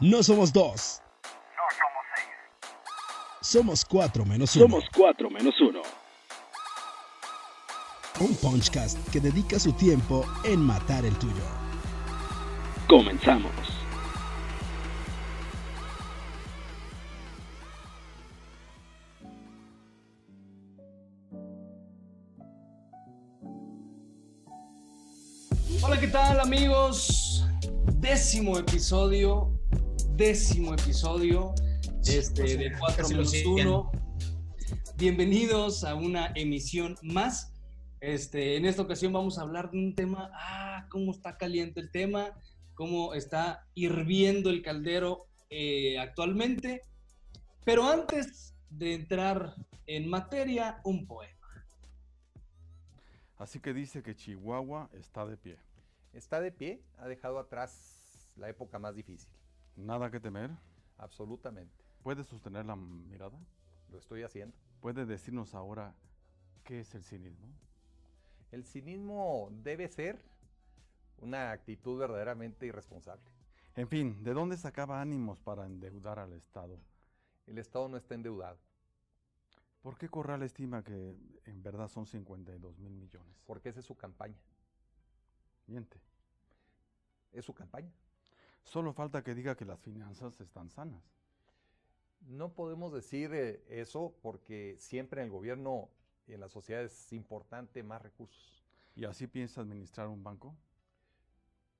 No somos dos. No somos seis. Somos cuatro menos uno. Somos cuatro menos uno. Un Punchcast que dedica su tiempo en matar el tuyo. Comenzamos. Hola, ¿qué tal amigos? Décimo episodio, décimo episodio este, de 4 casi lo menos siguen. 1. Bienvenidos a una emisión más. Este, en esta ocasión vamos a hablar de un tema, ah, cómo está caliente el tema, cómo está hirviendo el caldero eh, actualmente. Pero antes de entrar en materia, un poema. Así que dice que Chihuahua está de pie. Está de pie, ha dejado atrás la época más difícil. Nada que temer. Absolutamente. ¿Puede sostener la mirada? Lo estoy haciendo. ¿Puede decirnos ahora qué es el cinismo? El cinismo debe ser una actitud verdaderamente irresponsable. En fin, ¿de dónde sacaba ánimos para endeudar al Estado? El Estado no está endeudado, ¿Por qué Corral estima que en verdad son 52 mil millones? porque esa es su campaña. Miente. Es su campaña. Solo falta que diga que las finanzas están sanas. No podemos decir eh, eso porque siempre en el gobierno y en la sociedad es importante más recursos. ¿Y así piensa administrar un banco?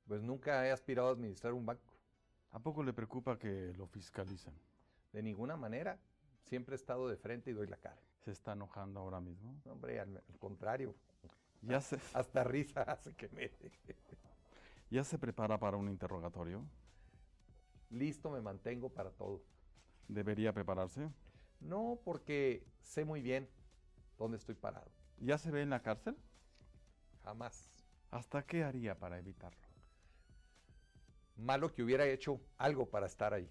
Pues nunca he aspirado a administrar un banco. ¿A poco le preocupa que lo fiscalicen? De ninguna manera. Siempre he estado de frente y doy la cara. ¿Se está enojando ahora mismo? No, Hombre, al, al contrario. ¿Ya se, Hasta risa hace que me. ¿Ya se prepara para un interrogatorio? Listo me mantengo para todo. ¿Debería prepararse? No, porque sé muy bien dónde estoy parado. ¿Ya se ve en la cárcel? Jamás. ¿Hasta qué haría para evitarlo? Malo que hubiera hecho algo para estar ahí.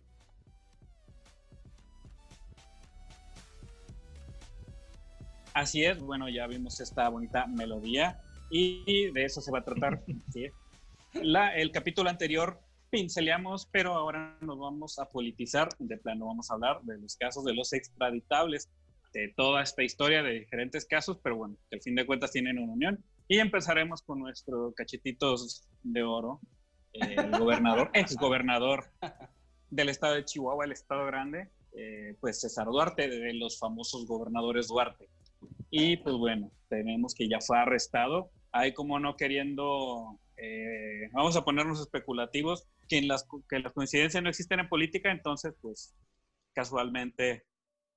Así es, bueno, ya vimos esta bonita melodía y de eso se va a tratar. sí. La, el capítulo anterior pinceleamos, pero ahora nos vamos a politizar. De plano vamos a hablar de los casos de los extraditables, de toda esta historia de diferentes casos, pero bueno, que al fin de cuentas tienen una unión. Y empezaremos con nuestro cachetitos de oro, el gobernador, ex gobernador del estado de Chihuahua, el estado grande, eh, pues César Duarte, de los famosos gobernadores Duarte. Y pues bueno, tenemos que ya fue arrestado. Ahí como no queriendo, eh, vamos a ponernos especulativos, que, en las, que las coincidencias no existen en política, entonces pues casualmente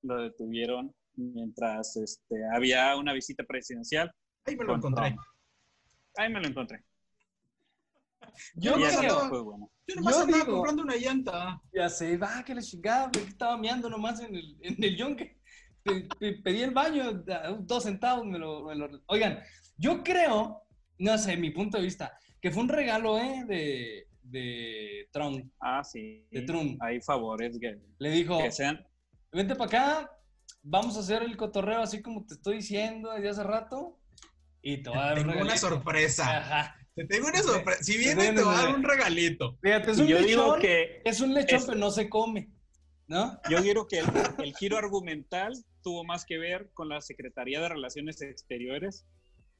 lo detuvieron mientras este, había una visita presidencial. Ahí me lo con encontré. Trump. Ahí me lo encontré. Yo ya andaba, pues bueno. yo nomás Yo andaba digo- comprando una llanta. Ya sé, va, que la chingada, güey, que estaba meando nomás en el, en el yonque. Pedí el baño, dos centavos, me lo, me lo- Oigan, yo creo, no sé, mi punto de vista, que fue un regalo, ¿eh? De, de Trump. Ah, sí. De Trump. Hay favores que, Le dijo, que sean vente para acá, vamos a hacer el cotorreo así como te estoy diciendo desde hace rato. Y te voy a dar un Tengo una sorpresa. Ajá. Te tengo una sorpresa. Si viene, te voy a dar un regalito. Fíjate, es un yo lechón, digo que es un lechón, es- pero no se come, ¿no? Yo quiero que el, el giro argumental tuvo más que ver con la Secretaría de Relaciones Exteriores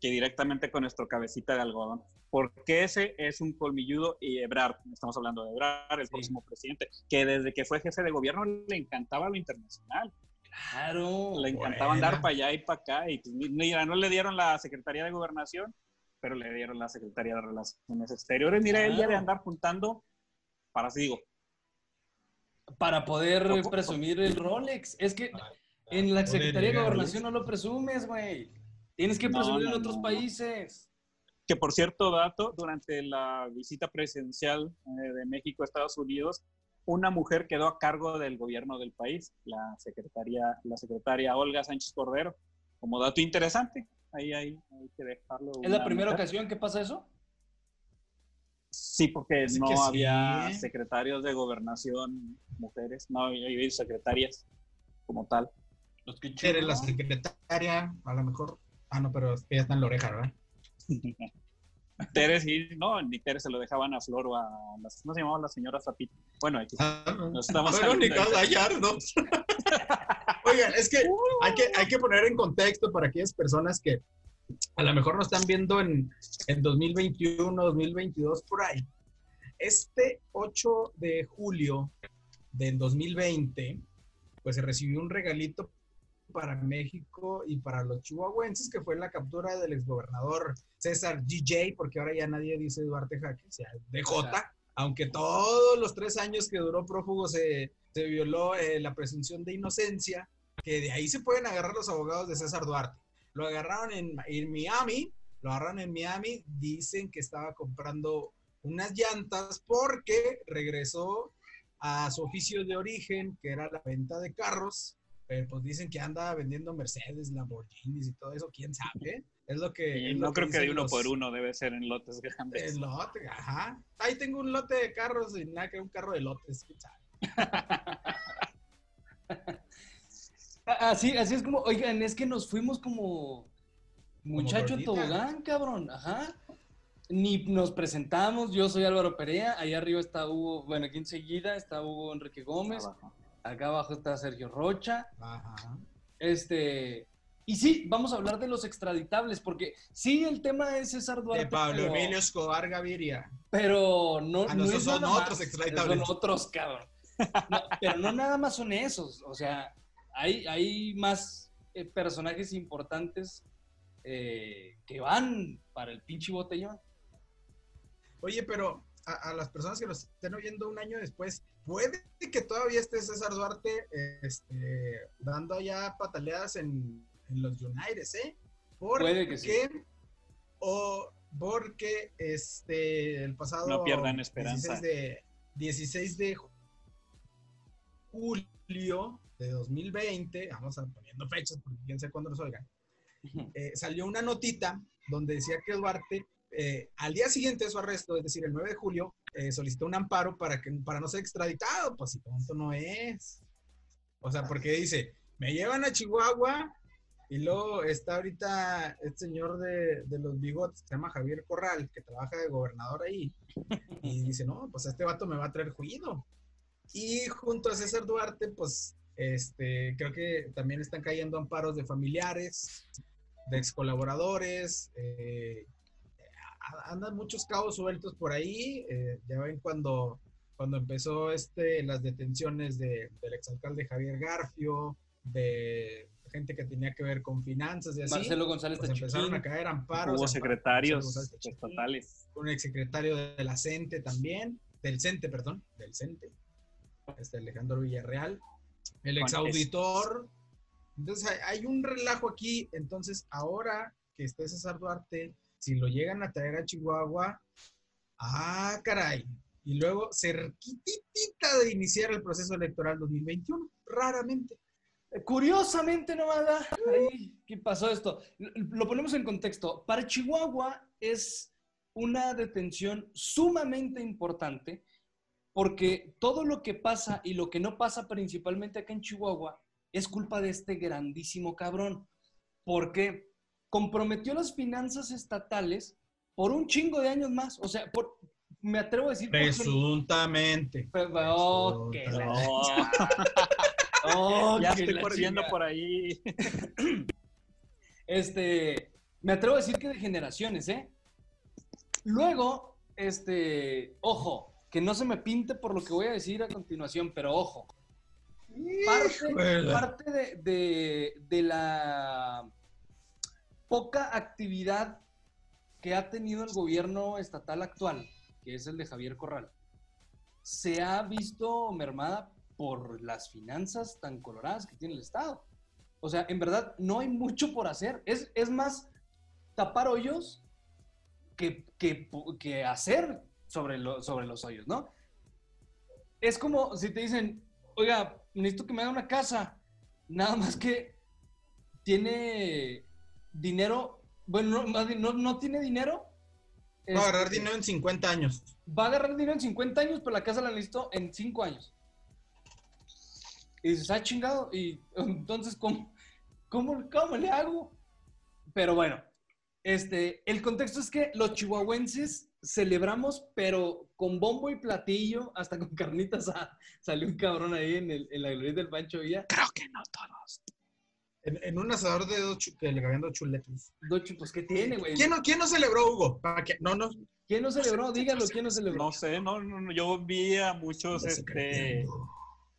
que directamente con nuestro cabecita de algodón. Porque ese es un colmilludo y Ebrard, estamos hablando de Ebrard, el Sí. próximo presidente, que desde que fue jefe de gobierno le encantaba lo internacional, Claro. le encantaba Buena. andar para allá y para acá, y pues, ni- ni- no le dieron la Secretaría de Gobernación, pero le dieron la Secretaría de Relaciones Exteriores. Mira, ella de Claro. andar juntando, para así digo, Para poder ¿Cómo? presumir el Rolex. Es que en la Secretaría de Gobernación no lo presumes, güey. Tienes que No, presumir en no, otros no. países. que por cierto dato, durante la visita presidencial eh, de México a Estados Unidos, una mujer quedó a cargo del gobierno del país, la secretaria, la secretaria Olga Sánchez Cordero. Como dato interesante, ahí, hay que dejarlo. ¿Es la primera ocasión que pasa eso? Sí, porque Así no sí. había secretarios de gobernación mujeres, no había secretarias como tal. Los que Eres la secretaria, a lo mejor. Ah, no, pero ya está en la oreja, ¿verdad? Tere sí, no, ni Tere se lo dejaban a Flor o a las, ¿cómo se llamaban las señoras Zapito? Bueno, aquí. Nos estamos Verónica. Gallardo. Oigan, es que hay, que hay que poner en contexto para aquellas personas que a lo mejor nos están viendo en, en 2021, 2022, por ahí. Este 8 de julio del 2020, pues se recibió un regalito para México y para los chihuahuenses, que fue la captura del exgobernador César DJ, porque ahora ya nadie dice Duarte Jaque, o sea, DJ, aunque todos los tres años que duró prófugo se, se violó eh, la presunción de inocencia, que de ahí se pueden agarrar los abogados de César Duarte. Lo agarraron en, en Miami, lo agarraron en Miami, dicen que estaba comprando unas llantas porque regresó a su oficio de origen, que era la venta de carros, pero pues dicen que anda vendiendo Mercedes, Lamborghinis y todo eso, quién sabe. Es lo que. Es no lo creo que de uno los- por uno, debe ser en lotes grandes. El lote, ajá. Ahí tengo un lote de carros y nada que un carro de lotes, quién sabe. Así, así es como, oigan, es que nos fuimos como muchacho tobogán, cabrón, ajá. Ni nos presentamos, yo soy Álvaro Perea, ahí arriba está Hugo, bueno, aquí enseguida está Hugo Enrique Gómez, Abajo. Acá abajo está Sergio Rocha, Ajá. este, y sí, vamos a hablar de los extraditables, porque sí, el tema es César Duarte, De Pablo pero, Emilio Escobar Gaviria. pero no, Ah, no es son nada más, otros extraditables. Son otros, cabrón. No, pero no nada más son esos, o sea, hay, hay más eh, personajes importantes eh, que van para el pinche botellón. Oye, pero a, a las personas que nos estén oyendo un año después, puede que todavía esté César Duarte este, dando allá pataleadas en, en los United, ¿eh? Porque, Puede que sí. O porque este, el pasado No pierdan esperanza. 16 de, 16 de julio de 2020, vamos a poniendo fechas porque quién sabe cuándo nos oigan, eh, salió una notita donde decía que Duarte, eh, al día siguiente de su arresto, es decir, el 9 de julio, eh, solicitó un amparo para, que, para no ser extraditado. Pues si tonto no es. O sea, porque dice, me llevan a Chihuahua y luego está ahorita este señor de, de los bigotes, se llama Javier Corral, que trabaja de gobernador ahí. Y dice, no, pues este vato me va a traer juido. Y junto a César Duarte, pues este, creo que también están cayendo amparos de familiares, de ex colaboradores. eh, andan muchos cabos sueltos por ahí. eh, ya ven cuando, cuando empezó este, las detenciones de, del exalcalde Javier Garfio, de gente que tenía que ver con finanzas y así. Marcelo González pues empezaron a caer amparos. Hubo secretarios estatales. un exsecretario de la CENTE también, del CENTE, perdón, del CENTE, este Alejandro Villarreal, el exauditor. Entonces hay, hay un relajo aquí, entonces ahora que esté César Duarte, si lo llegan a traer a Chihuahua, ah, caray, y luego cerquitita de iniciar el proceso electoral 2021, raramente. Curiosamente, Novada, ahí, ¿qué pasó esto? Lo- ponemos en contexto. Para Chihuahua es una detención sumamente importante porque todo lo que pasa y lo que no pasa principalmente acá en Chihuahua es culpa de este grandísimo cabrón. Porque comprometió las finanzas estatales por un chingo de años más. O sea, por, me atrevo a decir... Presuntamente. Pe- oh, la- oh, ya estoy corriendo por ahí. Este, me atrevo a decir que de generaciones, ¿eh? Luego, este, ojo, que no se me pinte por lo que voy a decir a continuación, pero ojo, parte, parte de, de- de la poca actividad que ha tenido el gobierno estatal actual, que es el de Javier Corral, se ha visto mermada por las finanzas tan coloradas que tiene el Estado. O sea, en verdad, no hay mucho por hacer. Es, es más tapar hoyos que, que, que hacer sobre, sobre los hoyos, ¿no? Es como si te dicen, oiga, necesito que me haga una casa. Nada más que tiene dinero, bueno, no, no, no tiene dinero. Va a agarrar Este, dinero en 50 años. va a agarrar dinero en 50 años, pero la casa la necesito en 5 años. Y dices, ah, chingado. Y entonces, ¿cómo, cómo, cómo le hago? Pero bueno, Este, el contexto es que los chihuahuenses celebramos, pero con bombo y platillo, hasta con carnitas. Salió un cabrón ahí en, el, en la gloria del Pancho Villa. Creo que no todos. En, en un asador de dos que le cabían dos pues, ¿qué tiene, güey? ¿Quién no, ¿Quién no celebró, Hugo? ¿Para qué? No, no. ¿Quién no celebró? Dígalo, ¿quién no celebró? No sé, no, no, no, yo vi a muchos este,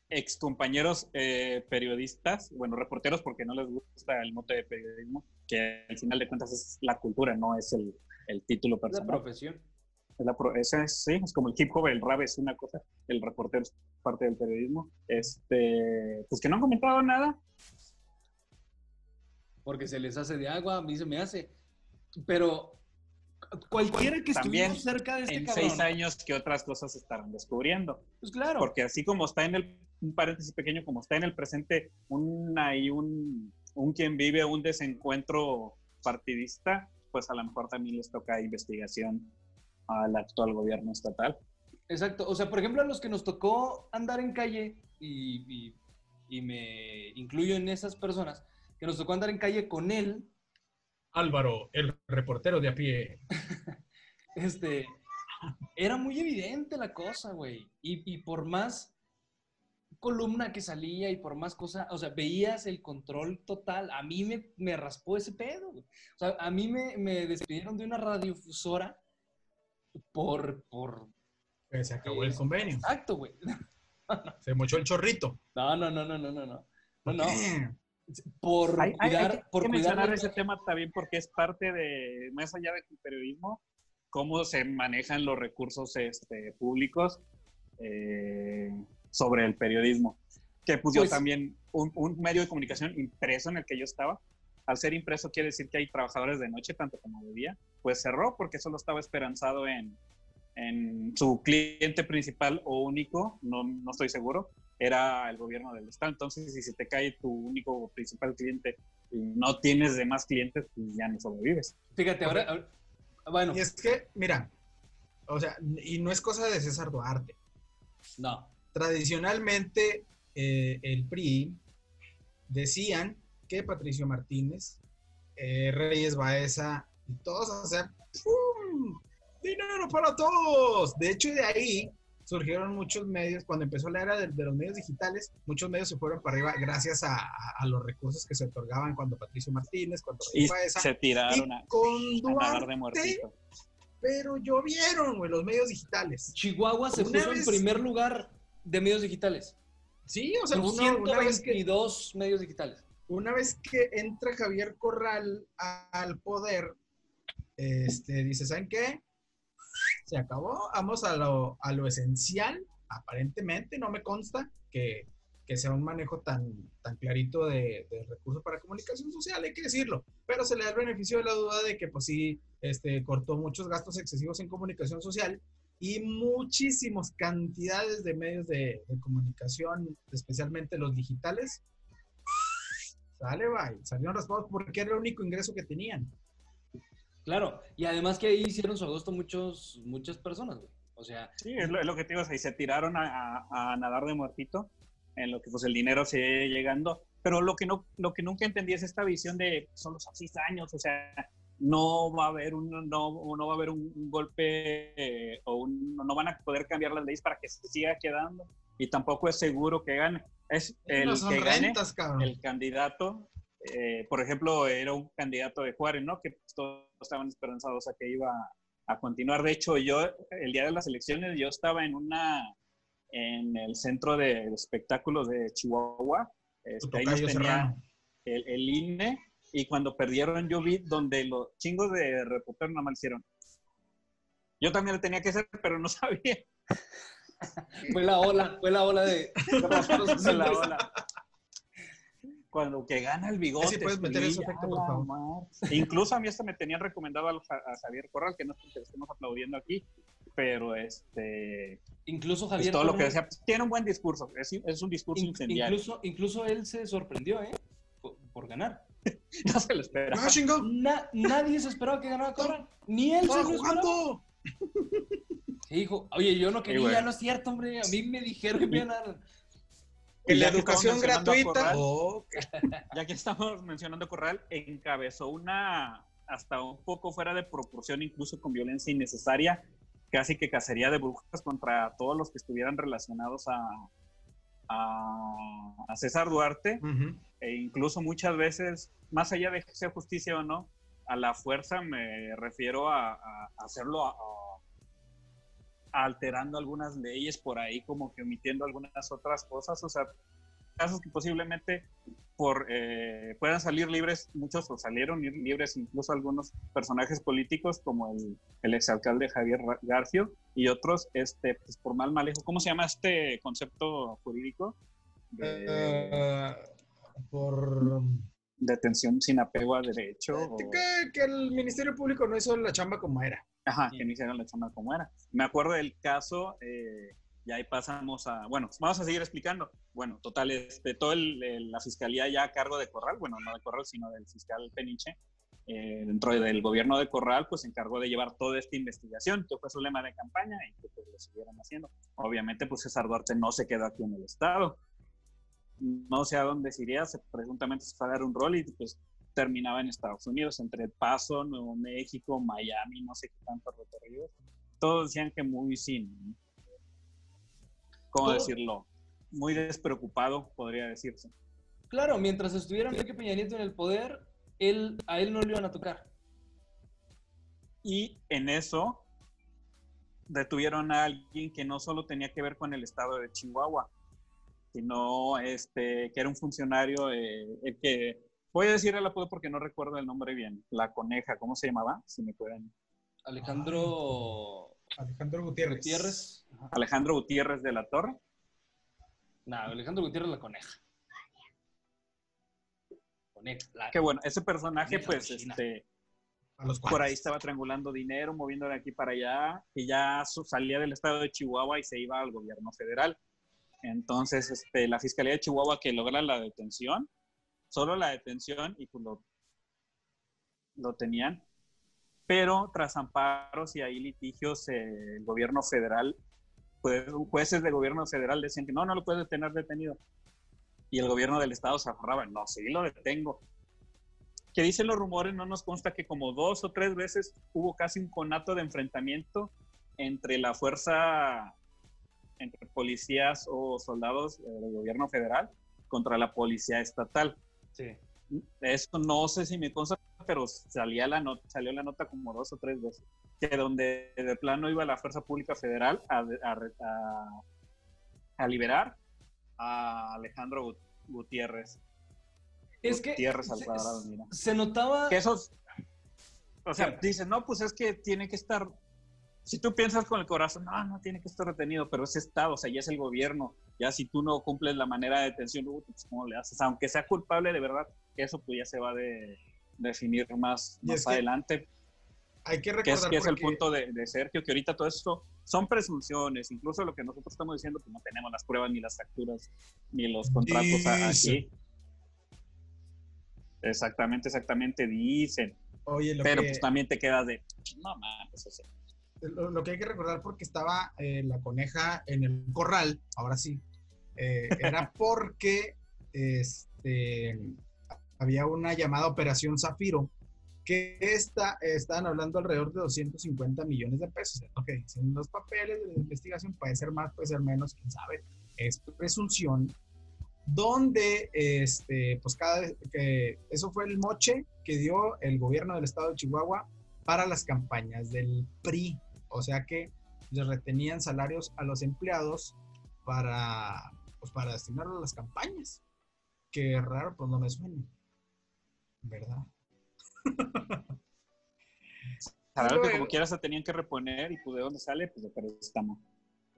ex compañeros eh, periodistas, bueno, reporteros porque no les gusta el mote de periodismo, que al final de cuentas es la cultura, no es el, el título Es la personal. profesión. Es la pro- esa es, sí, es como el hip hop, el rap es una cosa, el reportero es parte del periodismo. Este, pues que no han comentado nada. Porque se les hace de agua, a mí se me hace. Pero cualquiera que También estuviera cerca de este en cabrón. seis años que otras cosas se estarán descubriendo. Pues claro. Porque así como está en el, un paréntesis pequeño, como está en el presente un, ahí un, un quien vive un desencuentro partidista, pues a lo mejor también les toca investigación al actual gobierno estatal. Exacto. O sea, por ejemplo, a los que nos tocó andar en calle, y, y- y me incluyo en esas personas, que nos tocó andar en calle con él, Álvaro, el reportero de a pie. este, era muy evidente la cosa, güey. Y, y por más columna que salía y por más cosas, o sea, veías el control total. A mí me, me raspó ese pedo, güey. O sea, a mí me, me despidieron de una radiofusora por, por... Se acabó el convenio. Exacto, güey. Se mochó el chorrito. No, no, no, no, no, no, no. No, no. Por Hay, hay- hay cuidar, que, por que cuidar mencionar ese tema también porque es parte de, más allá del periodismo, cómo se manejan los recursos este, públicos eh, sobre el periodismo. Que pues, yo Pues- también, un, un medio de comunicación impreso en el que yo estaba, al ser impreso quiere decir que hay trabajadores de noche, tanto como de día, pues cerró porque solo estaba esperanzado en, en su cliente principal o único, no, no estoy seguro, era el gobierno del estado. Entonces, si se te cae tu único o principal cliente y no tienes demás clientes, pues ya no sobrevives. Fíjate, ahora, ahora- bueno, Y es que, mira, o sea, y no es cosa de César Duarte. no. Tradicionalmente, eh, el PRI decían que Patricio Martínez, eh, Reyes Baeza y todos, o sea, ¡pum! ¡Dinero para todos! De hecho, de ahí surgieron muchos medios, cuando empezó la era de, de los medios digitales, muchos medios se fueron para arriba gracias a, a- a los recursos que se otorgaban cuando Patricio Martínez, cuando Y Baeza, se tiraron a, con a nadar de Duarte, muertito. pero llovieron, güey, los medios digitales. Chihuahua se puso en primer lugar de medios digitales. Sí, o sea, Con uno- una vez que 122 medios digitales. una vez que entra Javier Corral a- al poder, este, dice, ¿saben qué? Se acabó, vamos a lo, a lo esencial, aparentemente, no me consta que, que sea un manejo tan, tan clarito de, de recursos para comunicación social, hay que decirlo, pero se le da el beneficio de la duda de que pues sí, este, cortó muchos gastos excesivos en comunicación social y muchísimas cantidades de medios de, de comunicación, especialmente los digitales, Sale, bye. Salieron raspados porque era el único ingreso que tenían. Claro, y además que ahí hicieron su agosto muchos, muchas personas, güey. O sea, Sí, es lo, es lo que te digo, o sea, y se tiraron a, a- a nadar de muertito, en lo que pues el dinero sigue llegando. Pero lo que, no, lo que nunca entendí es esta visión de son los seis años, o sea, no va a haber un, no, no va a haber un, un golpe eh, o un- no van a poder cambiar las leyes para que se siga quedando y tampoco es seguro que gane. Es el no son que gane, rentas, cabrón. el candidato, eh, por ejemplo, era un candidato de Juárez, ¿no? Que todos estaban esperanzados a que iba a continuar. De hecho, yo, el día de las elecciones, yo estaba en una, en el centro de espectáculos de Chihuahua. Este, ahí nos tenía el, el INE, y cuando perdieron yo vi donde los chingos de reporteros nada más hicieron. Yo también lo tenía que hacer, pero no sabía. fue la ola, fue la ola de... de la ola. Cuando que gana el bigote. Sí, puedes meter sí, ese efecto, por favor. mar. Incluso a mí hasta me tenían recomendado a, Javier Corral, que no es que le estemos aplaudiendo aquí, pero este, Incluso pues Javier... todo lo que Corral- decía, pues, tiene un buen discurso, es, es un discurso in- incendiario. incluso, incluso él se sorprendió, ¿eh? Por, por ganar. No se lo esperaba. ¡Ah! Na- nadie se esperaba que ganara Corral. Ni él se ¡Estaba lo esperaba. jugando! Sí, dijo, oye, yo no quería, güey. no es cierto, hombre. A mí me dijeron que me iban a dar. En la ya que educación estamos mencionando a gratuita. Corral, Oh, ya que estamos mencionando Corral, encabezó una, hasta un poco fuera de proporción, incluso con violencia innecesaria, casi que cacería de brujas contra todos los que estuvieran relacionados a, a, a César Duarte, e incluso muchas veces, más allá de que sea justicia o no, a la fuerza me refiero a, a hacerlo a- a- alterando algunas leyes por ahí, como que omitiendo algunas otras cosas, o sea, casos que posiblemente por eh, puedan salir libres, muchos o salieron li- libres incluso algunos personajes políticos como el, el exalcalde Javier Garfio y otros este, pues, por mal manejo. ¿Cómo se llama este concepto jurídico? De Eh, por detención sin apego a derecho. o- que, que el Ministerio Público no hizo la chamba como era. Ajá, que no hicieron la chamba como era. Me acuerdo del caso, eh, y ahí pasamos a, bueno, vamos a seguir explicando. Bueno, total, este, todo el- el- la fiscalía ya a cargo de Corral, bueno, no de Corral, sino del fiscal Peniche, eh, dentro del gobierno de Corral, pues se encargó de llevar toda esta investigación, que fue su lema de campaña y que pues, lo siguieron haciendo. Obviamente, pues César Duarte no se quedó aquí en el Estado. No sé a dónde se iría, se, presuntamente se fue a dar un rol y pues terminaba en Estados Unidos, entre El Paso, Nuevo México, Miami, no sé qué tanto recorrido. Todos decían que muy sin, ¿cómo decirlo? Muy despreocupado, podría decirse. Claro, mientras estuviera Enrique Peña Nieto en el poder, él, a él no le iban a tocar. Y en eso detuvieron a alguien que no solo tenía que ver con el estado de Chihuahua, sino este, que era un funcionario, eh, el que, voy a decir el apodo porque no recuerdo el nombre bien, la coneja, ¿cómo se llamaba? Si me pueden. Alejandro Alejandro Gutiérrez. Gutiérrez. Alejandro Gutiérrez de la Torre. No, Alejandro Gutiérrez la coneja. Coneja. la- Que bueno, ese personaje, Coneja pues, este, A los por ahí estaba triangulando dinero, moviendo de aquí para allá, que ya salía del estado de Chihuahua y se iba al gobierno federal. Entonces, este, la Fiscalía de Chihuahua que logra la detención, solo la detención y pues lo, tenían, pero tras amparos y ahí litigios, eh, el gobierno federal, pues, jueces del gobierno federal decían que no, no lo puedes tener detenido. Y el gobierno del estado se aferraba, no, sí lo detengo que dicen los rumores, no nos consta que como dos o tres veces hubo casi un conato de enfrentamiento entre la fuerza, entre policías o soldados eh, del gobierno federal contra la policía estatal. Sí. Eso no sé si me consta, pero salía la nota, salió la nota como dos o tres veces, que donde de plano iba la fuerza pública federal a, a- a- a liberar a Alejandro Gut- Gutiérrez. Es que Gutiérrez al se- mira se notaba. que esos, o sea, Sí. dicen, no, pues es que tiene que estar, si tú piensas con el corazón, no, no tiene que estar retenido, pero es Estado, o sea, ya es el gobierno, ya si tú no cumples la manera de detención, luego, pues, ¿cómo le haces? Aunque sea culpable de verdad, que eso pues ya se va a de, definir más, más que adelante, Hay que que recordar es, que es el punto de, de Sergio, que ahorita todo esto son presunciones, incluso lo que nosotros estamos diciendo, pues no tenemos las pruebas, ni las facturas, ni los contratos Dicen. aquí. Exactamente, exactamente, dicen. Oye, lo Pero que, pues también te quedas de, no mames, o sea, lo, lo que hay que recordar porque estaba eh, la coneja en el corral, ahora sí, eh, era porque este, había una llamada Operación Zafiro, que esta, estaban hablando alrededor de 250 millones de pesos. Es lo que dicen los papeles de la investigación, puede ser más, puede ser menos, quién sabe. Es presunción donde este, pues cada vez que eso fue el moche que dio el gobierno del estado de Chihuahua para las campañas del PRI. O sea que les retenían salarios a los empleados para, pues para destinarlo a las campañas. Qué raro, pues no me suena. ¿Verdad? Claro que como quiera se tenían que reponer y pues de dónde sale, pues de préstamo.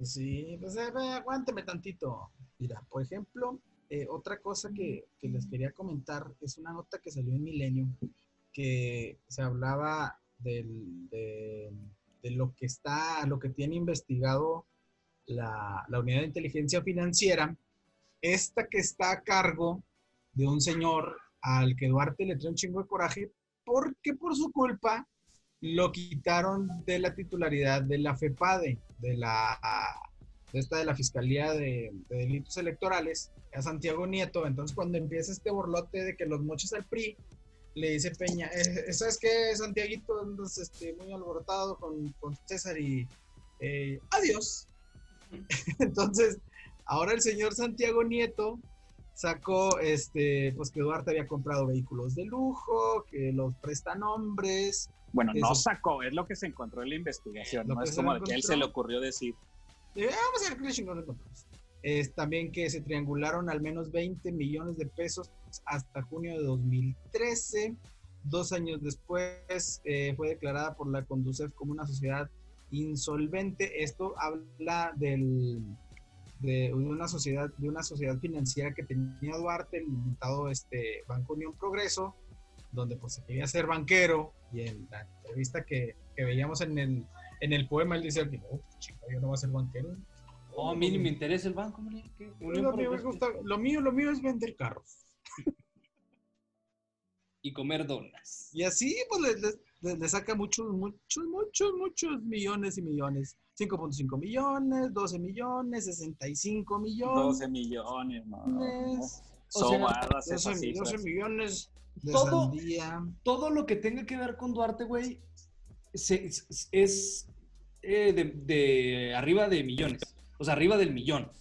Sí, pues eh, aguántame tantito. Mira, por ejemplo, eh, otra cosa que, que les quería comentar es una nota que salió en Milenio que se hablaba del- de, de lo que está, lo que tiene investigado la, la unidad de inteligencia financiera, esta que está a cargo de un señor al que Duarte le trae un chingo de coraje porque por su culpa lo quitaron de la titularidad de la FEPADE, de la esta de la Fiscalía de, de Delitos Electorales, a Santiago Nieto. Entonces, cuando empieza este borlote de que los moches al PRI, le dice Peña, eh, ¿sabes qué, Santiaguito? Andas este, muy alborotado con, con César y eh, adiós. Entonces, ahora el señor Santiago Nieto sacó, este, pues que Duarte había comprado vehículos de lujo, que los prestanombres. Bueno, no Eso. sacó, es lo que se encontró en la investigación. Lo No es como de que él se le ocurrió decir. Eh, vamos a ver qué encontramos. Es también que se triangularon al menos 20 millones de pesos hasta junio de 2013. Dos años después eh, fue declarada por la Conducef como una sociedad insolvente. Esto habla del, de una sociedad, de una sociedad financiera que tenía Duarte, el limitado este, Banco Unión Progreso, donde pues se quería ser banquero. Y en la entrevista que, que veíamos en el, en el poema, él dice, no, chica, yo no voy a ser banquero. Oh, a mí ni me interesa el banco, hombre. ¿qué? Unión Lo mío, me Progreso. gusta- lo mío, lo mío es vender carros. Y comer donas. Y así, pues, le, le- le- saca muchos, muchos, muchos, muchos millones y millones. 5.5 millones, 12 millones, 65 millones. 12 millones, no. O sea, Sobadas 12, esas 12 cifras. millones de Todo- sandía. Todo lo que tenga que ver con Duarte, güey, se- es, es, eh, de, de arriba de millones. O sea, arriba del millón.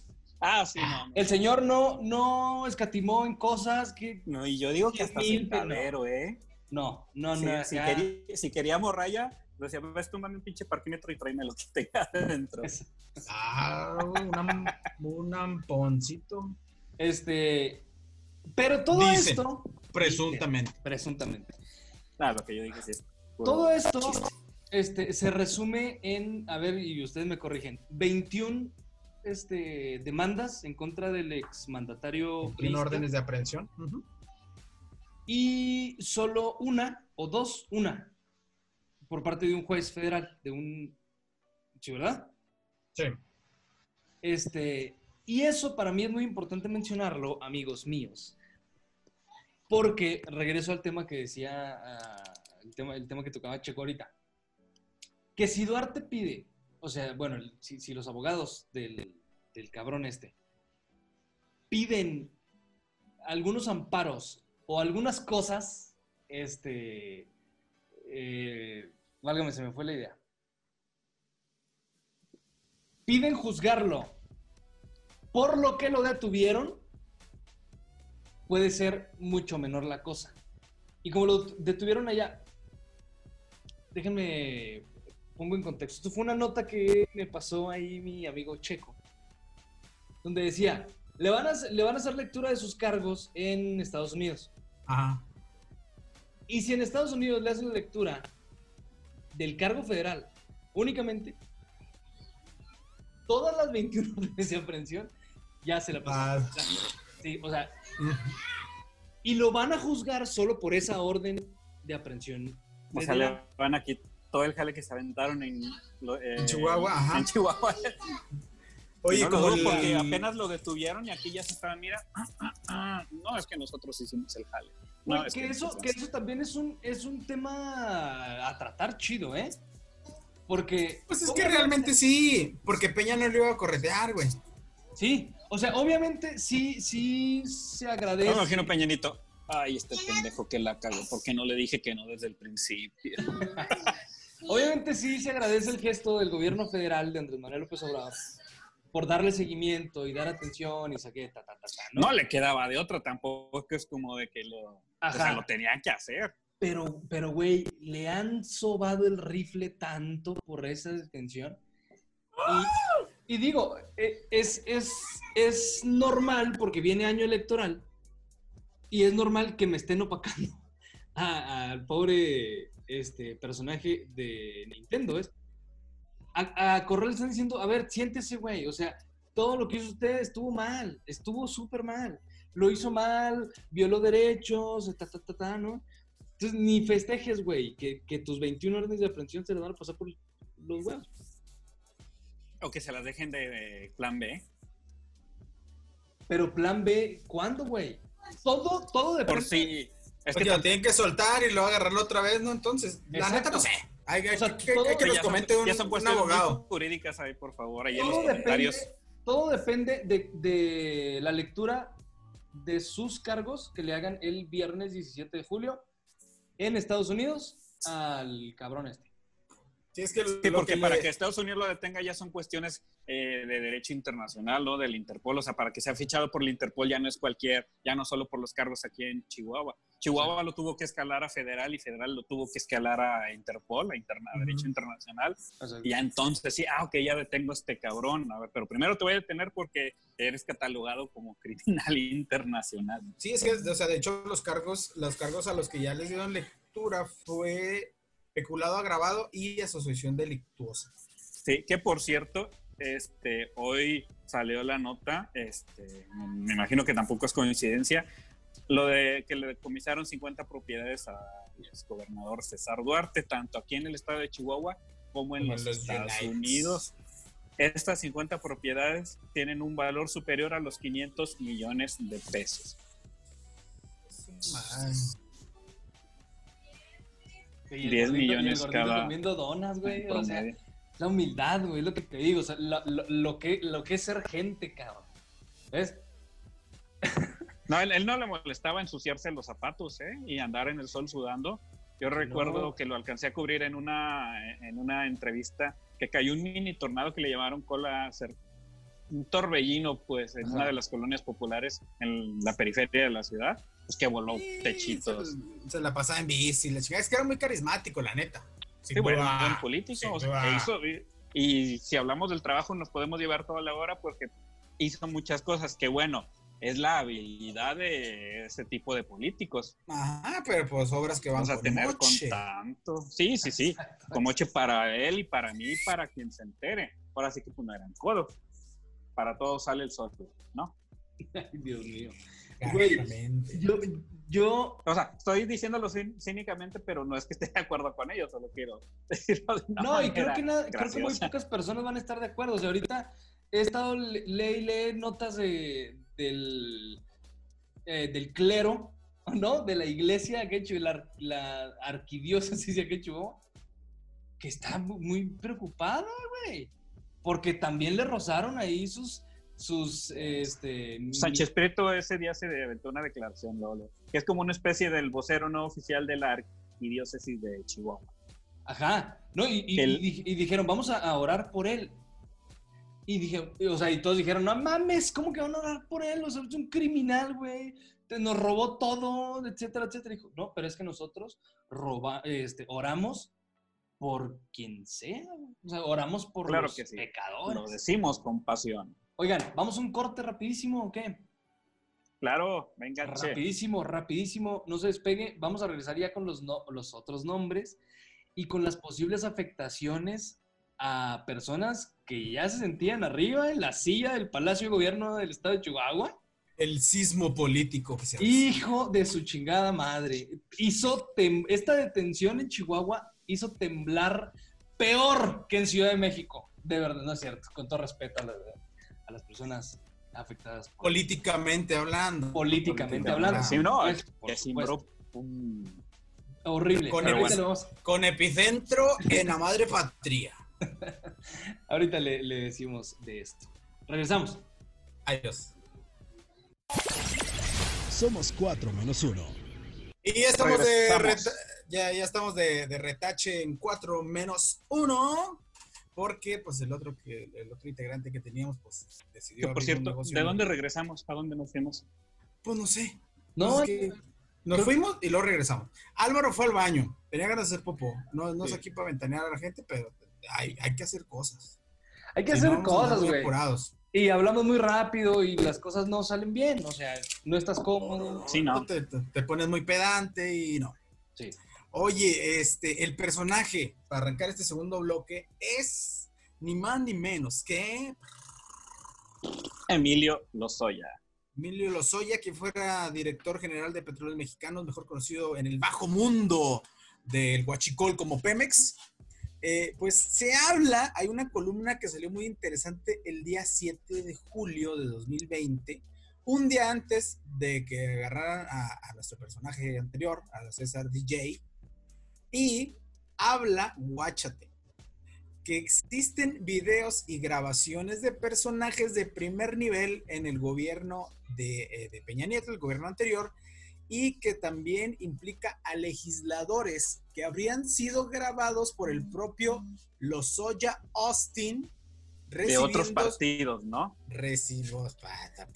Ah, sí, no. El señor no, no escatimó en cosas que. No, y yo digo que hasta Mil, sentadero, ¿eh? No, no, Sí, no. si, quería, si queríamos raya, decía, ves, túmame un pinche parquímetro y tráeme lo que tenga adentro. Ah, un, am- un amponcito. Este. Pero todo Dicen. esto. Presuntamente. Presuntamente. Ah, lo que yo dije sí es Todo esto este, se resume en, a ver, y ustedes me corrigen, 21 este, demandas en contra del exmandatario Tiene órdenes de aprehensión. Y solo una o dos, una, por parte de un juez federal, de un... ¿Sí, verdad? Sí. Este, y eso para mí es muy importante mencionarlo, amigos míos, porque regreso al tema que decía, ah, el, tema, el tema que tocaba Checo ahorita, que si Duarte pide, o sea, bueno, si los abogados del, del cabrón este piden algunos amparos o algunas cosas, este, eh, válgame, se me fue la idea piden juzgarlo por lo que lo detuvieron, puede ser mucho menor la cosa. Y como lo detuvieron allá, déjenme pongo en contexto. Esto fue una nota que me pasó ahí mi amigo Checo, donde decía, le van a, hacer- le van a hacer lectura de sus cargos en Estados Unidos. Ajá. Y si en Estados Unidos le hacen la lectura del cargo federal únicamente, todas las 21 órdenes de aprehensión ya se la pasaron. Ah. Sí, o sea, y lo van a juzgar solo por esa orden de aprehensión. O sea, le van aquí todo el jale que se aventaron en, lo- eh, En Chihuahua, ajá. En Chihuahua. Oye, no lo como porque apenas lo detuvieron y aquí ya se estaban, mira, ah, ah, ah, no, es que nosotros hicimos el jale. No, es que, que eso, que eso también es un, es un tema a tratar chido, ¿eh? Porque... Pues es que realmente sí, porque Peña no le iba a corretear, güey. Sí, o sea, obviamente sí, sí se agradece. No me imagino Peñanito. Ay, este pendejo que la cagó, ¿por qué no le dije que no desde el principio? Obviamente sí se agradece el gesto del gobierno federal de Andrés Manuel López Obrador por darle seguimiento y dar atención y saqué ta, ta, ta, ta, ¿no? No le quedaba de otra, tampoco es como de que lo, o sea, lo tenían que hacer. Pero, pero, güey, le han sobado el rifle tanto por esa detención. Y, y digo, e- es, es, es normal porque viene año electoral y es normal que me estén opacando al pobre este, personaje de Nintendo. ¿es? A, a Correa le están diciendo, a ver, siéntese, güey. O sea, todo lo que hizo usted estuvo mal, estuvo súper mal. Lo hizo mal, violó derechos, ta, ta, ta, ta, ¿no? Entonces, ni festejes, güey, que, que tus 21 órdenes de aprehensión se le van a pasar por los huevos. O que se las dejen de, de plan B. Pero plan B, ¿cuándo, güey? Todo, todo depende. Por si. Es que lo tienen que soltar y luego agarrarlo otra vez, ¿no? Entonces, la neta no sé. Hay, hay O sea, que, que- todo- que ya nos son- comente un, ya son un abogado. jurídicas ahí, por favor, ahí en los todo comentarios. depende, todo depende de, de la lectura de sus cargos que le hagan el viernes 17 de julio en Estados Unidos al cabrón este. Sí, es que Sí, porque que para le- que Estados Unidos lo detenga ya son cuestiones eh, de derecho internacional, ¿no? Del Interpol. O sea, para que sea fichado por el Interpol ya no es cualquier, ya no solo por los cargos aquí en Chihuahua. Chihuahua lo tuvo que escalar a federal y federal lo tuvo que escalar a Interpol, a, interna- Ujú. derecho internacional. O sea, Y ya entonces sí, ah, ok, ya detengo a este cabrón. A ver, pero primero te voy a detener porque eres catalogado como criminal internacional. Sí, es que, o sea, de hecho, los cargos, los cargos a los que ya les dieron lectura fue peculado agravado y asociación delictuosa. Sí, que por cierto, este, hoy salió la nota, este, me imagino que tampoco es coincidencia, lo de que le decomisaron 50 propiedades al gobernador César Duarte, tanto aquí en el estado de Chihuahua como en Como los, Estados United. Unidos. Estas 50 propiedades tienen un valor superior a los 500 millones de pesos. Man. Y el 10 gordito- millones cada- comiendo donas, güey. O sea, la humildad, güey, es lo que te digo. O sea, lo, lo- lo que, lo que es ser gente, cabrón. ¿Ves? No, él, él no le molestaba ensuciarse los zapatos, ¿eh? Y andar en el sol sudando. Yo recuerdo No. que lo alcancé a cubrir en una, en una entrevista que cayó un mini tornado que le llamaron cola un torbellino, pues, en Ajá. una de las colonias populares en la periferia de la ciudad, pues que voló Sí, techitos. Se, se la pasaba en bici, la chingada. Es que era muy carismático, la neta. Sí, Sin bueno, duda. un buen político. o sea, e hizo- y, y si hablamos del trabajo, nos podemos llevar toda la hora porque hizo muchas cosas que, bueno, es la habilidad de ese tipo de políticos. Ajá, pero pues obras que Vamos a tener moche. con tanto. Sí, sí, sí. Con moche para él y para mí y para quien se entere. Ahora sí que pues no eran codo. Para todos sale el sol, ¿no? Ay, Dios mío. Güey. Yo, yo, O sea, estoy diciéndolo cín- cínicamente, pero no es que esté de acuerdo con ellos, solo quiero decirlo de una no, y creo que, nada- creo que muy pocas personas van a estar de acuerdo. O sea, ahorita he estado le lee, y lee notas de, del, eh, del clero, ¿no? De la iglesia que ha hecho, la, la arquidiócesis de Quechua, que está mu- muy preocupada, güey. Porque también le rozaron ahí sus, sus, este... Sánchez Prieto ese día se aventó una declaración, Lolo, que es como una especie del vocero no oficial de la arquidiócesis de Chihuahua. Ajá, ¿no? Y, y- El- y di- y dijeron, vamos a, orar por él. Y dije, o sea, y todos dijeron, no mames, ¿cómo que van a orar por él? O sea, es un criminal, güey. Nos robó todo, etcétera, etcétera. Dijo, no, pero es que nosotros roba, este, oramos por quien sea. O sea, oramos por Claro los que sí. pecadores. Lo decimos con pasión. Oigan, ¿vamos a un corte rapidísimo o qué? Claro, venga. Rapidísimo, rapidísimo, no se despegue. Vamos a regresar ya con los, no- los otros nombres y con las posibles afectaciones a personas que ya se sentían arriba en la silla del Palacio de Gobierno del Estado de Chihuahua. El sismo político que se hace. Hijo de su chingada madre. Hizo tem- esta detención en Chihuahua hizo temblar peor que en Ciudad de México. De verdad, no es cierto. Con todo respeto a, la- a las personas afectadas por- Políticamente hablando. políticamente Políticamente hablando. Sí, no, Pues, por que un- Horrible. Con epicentro en la madre patria. ahorita le, le decimos de esto. Regresamos. Adiós. Somos 4 menos 1. Y ya estamos de reta- ya, ya estamos de, de retache en 4 menos 1. Porque pues el otro que el otro integrante que teníamos pues decidió Que por abrir un cierto, negocio ¿de dónde regresamos? ¿A dónde nos fuimos? Pues no sé. No, Es que nos fuimos y luego regresamos. Álvaro fue al baño. Tenía ganas de hacer popó. No, no es Sí. aquí para ventanear a la gente, pero hay, hay que hacer cosas. hay que Si hacer no, cosas, güey. Y hablamos muy rápido y las cosas no salen bien. O sea, no estás cómodo. Sí, no. Te, te- te pones muy pedante y no. Sí. Oye, este, el personaje para arrancar este segundo bloque es ni más ni menos que Emilio Lozoya. Emilio Lozoya, que fuera director general de Petróleos Mexicanos, mejor conocido en el bajo mundo del Huachicol como Pemex. Eh, pues se habla, hay una columna que salió muy interesante el día 7 de julio de 2020, un día antes de que agarraran a, a nuestro personaje anterior, a César DJ, y habla, guáchate, que existen videos y grabaciones de personajes de primer nivel en el gobierno de, eh, de Peña Nieto, el gobierno anterior, y que también implica a legisladores que habrían sido grabados por el propio Lozoya Austin. De otros partidos, ¿no? Recibos, espérate.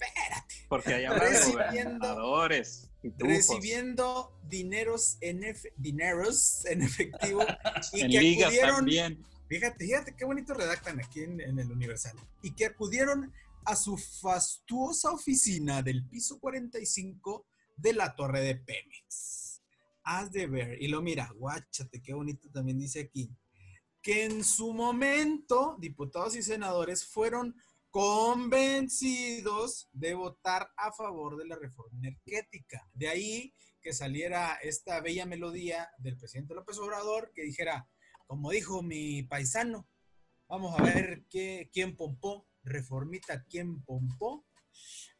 Porque hay gobernadores. Recibiendo dineros en, dineros en efectivo y En que ligas acudieron también. Fíjate, fíjate qué bonito redactan aquí en, en el Universal. Y que acudieron a su fastuosa oficina del piso 45 de la torre de Pemex. Has de ver, y lo mira, guáchate, qué bonito también dice aquí, que en su momento diputados y senadores fueron convencidos de votar a favor de la reforma energética. De ahí que saliera esta bella melodía del presidente López Obrador que dijera, como dijo mi paisano, vamos a ver qué, quién pompó, reformita quién pompó.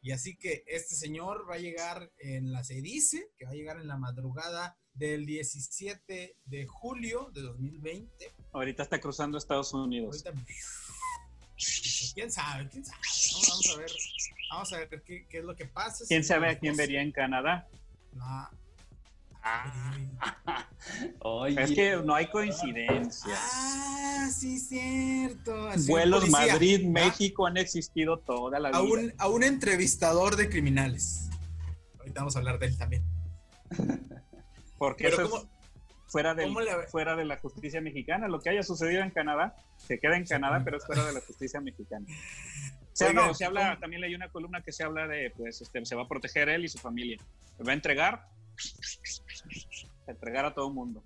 Y así que este señor va a llegar en la, se dice que va a llegar en la madrugada del 17 de julio de 2020. Ahorita está cruzando Estados Unidos. Ahorita, quién sabe, quién sabe. Vamos, vamos a ver, vamos a ver qué, qué es lo que pasa. ¿Quién Si sabe a quién vería en Canadá? No. Oye, Es que no hay coincidencia. Ah, sí, cierto. Así Vuelos policía, Madrid, ¿verdad? México han existido toda la vida. a un, a un entrevistador de criminales. Ahorita vamos a hablar de él también. Porque Pero eso ¿cómo- es fuera, del- fuera de la justicia mexicana. Lo que haya sucedido en Canadá se queda en Canadá, pero es fuera de la justicia mexicana. O sea, no, se habla, ¿cómo? también leí una columna que se habla de, pues, este, se va a proteger él y su familia. Va a entregar, a entregar a todo el mundo.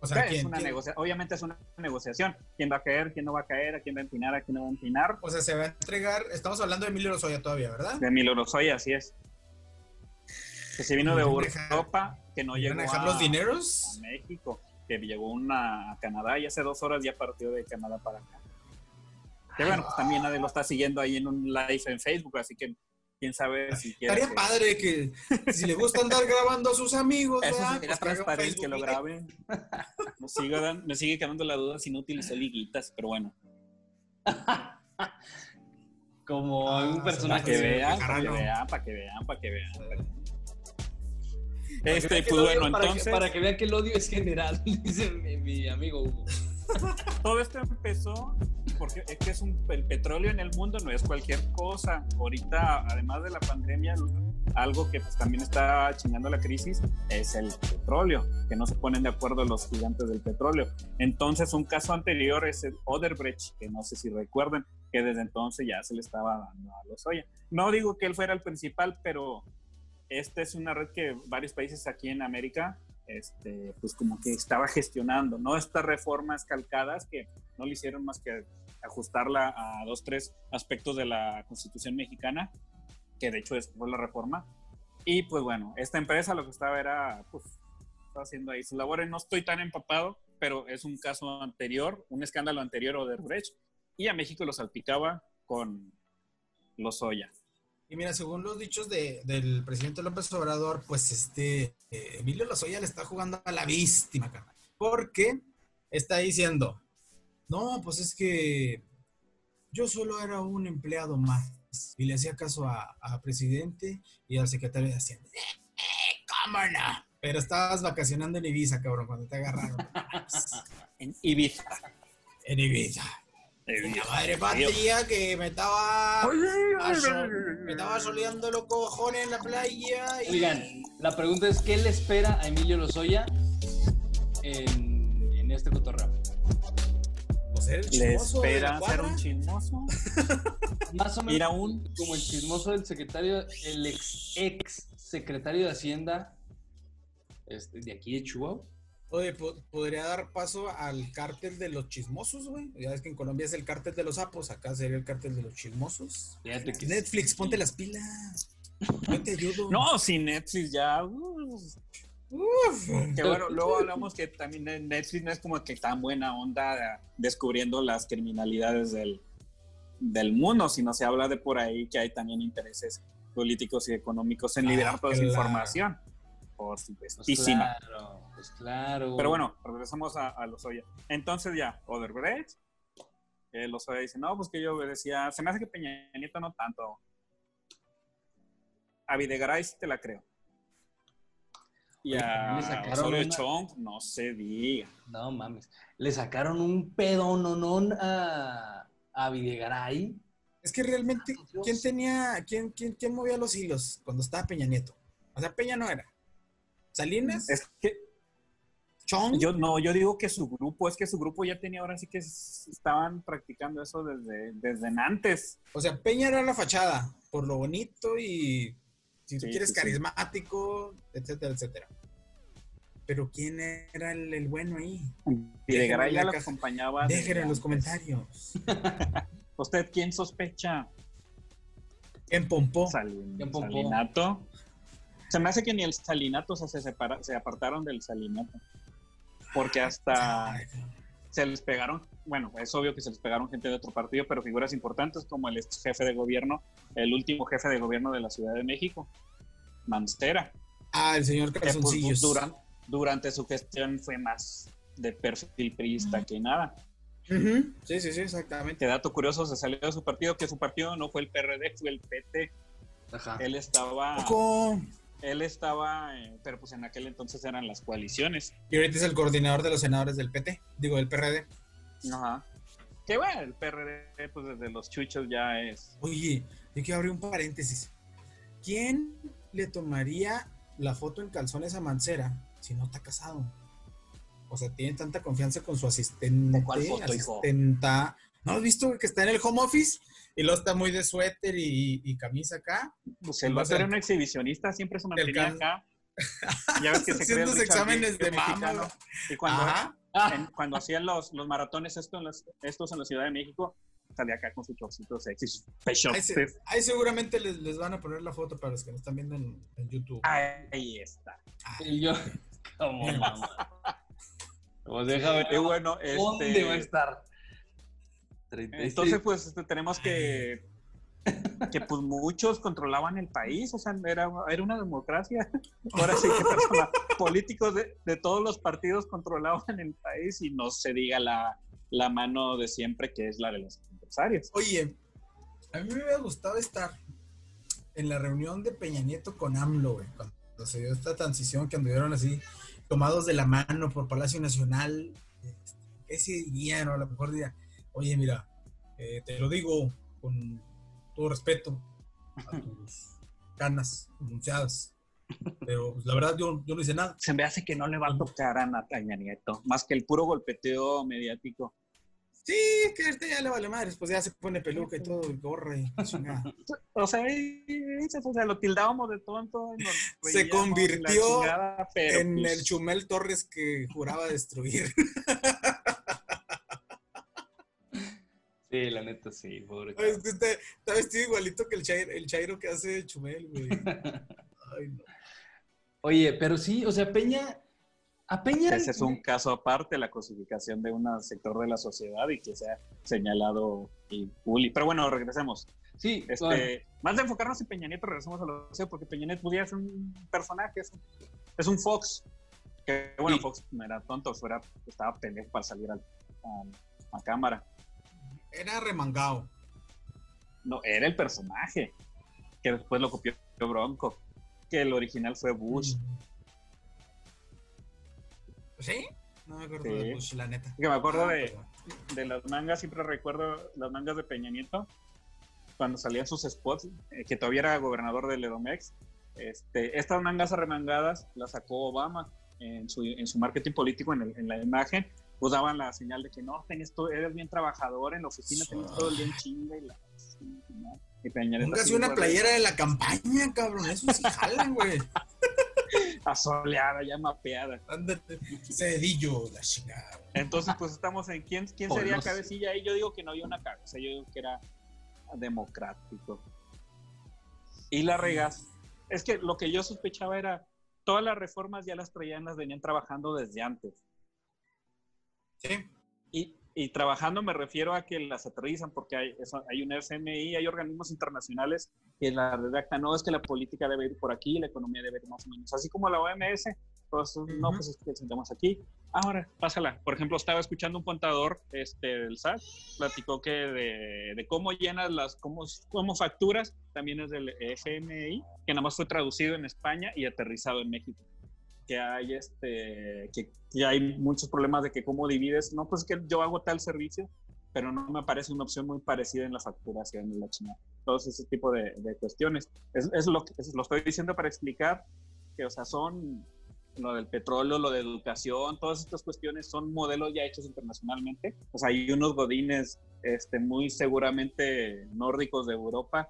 O sea, es ¿quién- una quién? obviamente es una negociación. ¿Quién va a caer? ¿Quién no va a caer? ¿A quién va a empinar? ¿A quién no va a empinar? O sea, se va a entregar. Estamos hablando de Emilio Lozoya todavía, ¿verdad? De Emilio Lozoya, así es. Que se vino de ¿Van a dejar- Europa, que no ¿Van llegó a dejar a, los dineros? a México, que llegó una a Canadá y hace dos horas ya partió de Canadá para acá. Que bueno, pues también nadie lo está siguiendo ahí en un live en Facebook, así que quién sabe si quiere. Estaría que- padre que si le gusta andar grabando a sus amigos, Eso ¿verdad? sería Pues que transparente lo graben. Me sigue, dan- me sigue quedando la duda si no utilizó liguitas, pero bueno. como Ah, un personaje que Sí, vean, para que Bejarano. vean, para que vean, para que vean. para que vean. Este, pues bueno, para, que, entonces. para que vean que el odio es general, dice mi, mi amigo Hugo. Todo esto empezó porque es que es un, el petróleo en el mundo no es cualquier cosa. Ahorita, además de la pandemia, algo que pues, también está chingando la crisis es el petróleo, que no se ponen de acuerdo los gigantes del petróleo. Entonces, un caso anterior es el Oderbrecht, que no sé si recuerden, que desde entonces ya se le estaba dando a Lozoya. No digo que él fuera el principal, pero esta es una red que varios países aquí en América este, pues como que estaba gestionando, ¿no? Estas reformas calcadas que no le hicieron más que ajustarla a dos, tres aspectos de la Constitución mexicana, que de hecho fue la reforma. Y pues bueno, esta empresa lo que estaba era, pues, estaba haciendo ahí sus labores. No estoy tan empapado, pero es un caso anterior, un escándalo anterior o de Brecht, y a México lo salpicaba con los Oya. Y mira, según los dichos de- del presidente López Obrador, pues este eh, Emilio Lozoya le está jugando a la víctima, carnal. Porque está diciendo, no, pues es que yo solo era un empleado más. Y le hacía caso a, a presidente y al secretario de Hacienda. "Eh, ¿Cómo no? Pero estabas vacacionando en Ibiza, cabrón, cuando te agarraron. En Ibiza. en Ibiza. La madre patria que me estaba, me estaba soleando los cojones en la playa. Y... Oigan, la pregunta es, ¿qué le espera a Emilio Lozoya en, en este cotorreo? Pues Le espera ser un chismoso. Más o menos Ir a un- como el chismoso del secretario, el ex, ex secretario de Hacienda este, de aquí de Chihuahua. Oye, po- podría dar paso al cártel de los chismosos, güey. Ya ves que en Colombia es el cártel de los sapos, acá sería el cártel de los chismosos. Fíjate que Netflix, sí. ponte las pilas. Yo te ayudo. No, sin Netflix ya. uh, Uf. que bueno, luego hablamos que también Netflix no es como que tan buena onda descubriendo las criminalidades del, del mundo, sino se habla de por ahí que hay también intereses políticos y económicos en Ah, liberar toda esa información. Por Pues supuestísima. claro, pues claro. Pero bueno, regresamos a, a Lozoya. Entonces ya, Oderbrecht, eh, Lozoya dice, no, pues que yo decía, se me hace que Peña Nieto no tanto. A Videgaray sí te la creo. Y a sacaron Osorio una- Chong, no se diga. No mames. Le sacaron un pedononón a, a Videgaray. Es que realmente, Dios. ¿quién tenía, quién, quién, quién movía los hilos cuando estaba Peña Nieto? O sea, Peña no era. Salinas, Es que Chong, yo no, yo digo que su grupo, es que su grupo ya tenía, ahora sí que estaban practicando eso desde, desde antes. o sea, Peña era la fachada, por lo bonito y si tú Sí, quieres sí, sí. carismático, etcétera, etcétera. Pero ¿quién era el, el bueno ahí? Y de Garay ya lo acompañaba. Déjenlo en los comentarios. ¿Usted quién sospecha? En Pompó. Salin- ¿Quién pompó? salinato. Se me hace que ni el salinato o sea, se, separa- se apartaron del salinato. Porque hasta se les pegaron, bueno, es obvio que se les pegaron gente de otro partido, pero figuras importantes como el ex jefe de gobierno, el último jefe de gobierno de la Ciudad de México, Mancera, Ah, el señor que pues, Calzoncillos. duran- durante su gestión fue más de perfil priista que nada. Sí, sí, sí, exactamente. Que dato curioso, se salió de su partido, que su partido no fue el PRD, fue el PT. Ajá. Él estaba, Poco. Él estaba, eh, pero pues en aquel entonces eran las coaliciones. Y ahorita es el coordinador de los senadores del PT, digo, del PRD. Ajá. Que bueno, el PRD, pues desde los chuchos ya es. Oye, yo quiero abrir un paréntesis. ¿Quién le tomaría la foto en calzones a Mancera si no está casado? O sea, tiene tanta confianza con su asistente. ¿De cuál foto, hijo? ¿No has visto que está en el home office? Y luego está muy de suéter y, y camisa acá. Pues el Va a vato era ser- un exhibicionista, siempre se mantenía can- acá. Ya ves que se Haciendo exámenes de mama. Y cuando, en- cuando hacían los, los maratones esto en los- estos en la Ciudad de México, salía acá con su chorcito sexy, sus Ahí, se- ahí seguramente les, les van a poner la foto para los que nos están viendo en, en YouTube. Ahí está. Y yo, como mamá. Pues deja ver. Y bueno, ¿Dónde va a este, estar? 36. entonces pues este, tenemos que que pues muchos controlaban el país, o sea, era, era una democracia. Ahora sí que personas, políticos de, de todos los partidos controlaban el país y no se diga la, la mano de siempre que es la de los empresarios. Oye, a mí me hubiera gustado estar en la reunión de Peña Nieto con AMLO, güey, cuando se dio esta transición que anduvieron así, tomados de la mano por Palacio Nacional. este, Ese día, ¿no? A lo mejor diría, oye, mira, eh, te lo digo con todo respeto a tus ganas pronunciadas, pero pues, la verdad yo, yo no hice nada. Se me hace que no le va a tocar a Natalia Nieto, más que el puro golpeteo mediático. Sí, que ahorita ya le vale madre, pues ya se pone peluca y todo, y gorra y. O sea, o sea, lo tildábamos de tonto. Se convirtió chingada, en pues, el Chumel Torres que juraba destruir. Sí, la neta sí, pobre. Ay, es que está, está vestido igualito que el Chairo, el Chairo que hace Chumel, güey. Ay, no. Oye, pero sí, o sea, Peña. A Peña. Ese es un caso aparte, la cosificación de un sector de la sociedad y que se ha señalado y bully. Pero bueno, regresemos. Sí, Este, bueno, Más de enfocarnos en Peña Nieto, regresemos a lo que porque Peña Nieto pudiera ser un personaje, es un, es un Fox. Que bueno, Sí. Fox no era tonto, fuera, estaba pendejo para salir al- a, a cámara. Era remangado. No, era el personaje, que después lo copió Bronco, que el original fue Bush. ¿Sí? No me acuerdo Sí. de Bush, la neta. Que me acuerdo Ah, de, de las mangas, siempre recuerdo las mangas de Peña Nieto, cuando salían sus spots, eh, que todavía era gobernador del Edomex. Este, estas mangas arremangadas las sacó Obama en su, en su marketing político, en, el- en la imagen, pues daban la señal de que no, tenés todo, eres bien trabajador en la oficina, tenés todo el día en chinga y la... ¿no? Y Póngase una playera de la campaña, cabrón. Eso sí jalan, güey. Asoleada, ya mapeada. Ándate. Cedillo, la chingada. Entonces, pues estamos en quién, quién sería cabecilla ahí. Yo digo que no había una cabeza, yo digo que era democrático. Y la regas. Es que lo que yo sospechaba era, todas las reformas ya las traían, las venían trabajando desde antes. Sí. Y, y trabajando me refiero a que las aterrizan porque hay, eso- hay un FMI, hay organismos internacionales que la redactan, no es que la política debe ir por aquí, la economía debe ir más o menos, así como la OMS, pues no, Ujú. pues es que sentamos aquí. Ahora, pásala. Por ejemplo, estaba escuchando un contador este, del SAT, platicó que de, de cómo llenas las, cómo, cómo facturas, también es del FMI, que nada más fue traducido en España y aterrizado en México. Que hay este que, que hay muchos problemas de que cómo divides, no, pues que yo hago tal servicio, pero no me parece una opción muy parecida en la facturación en la China. Todos ese tipo de, de cuestiones. Es, es lo que lo estoy diciendo para explicar que, o sea, son lo del petróleo, lo de educación, todas estas cuestiones son modelos ya hechos internacionalmente. O sea, hay unos godines este, muy seguramente nórdicos de Europa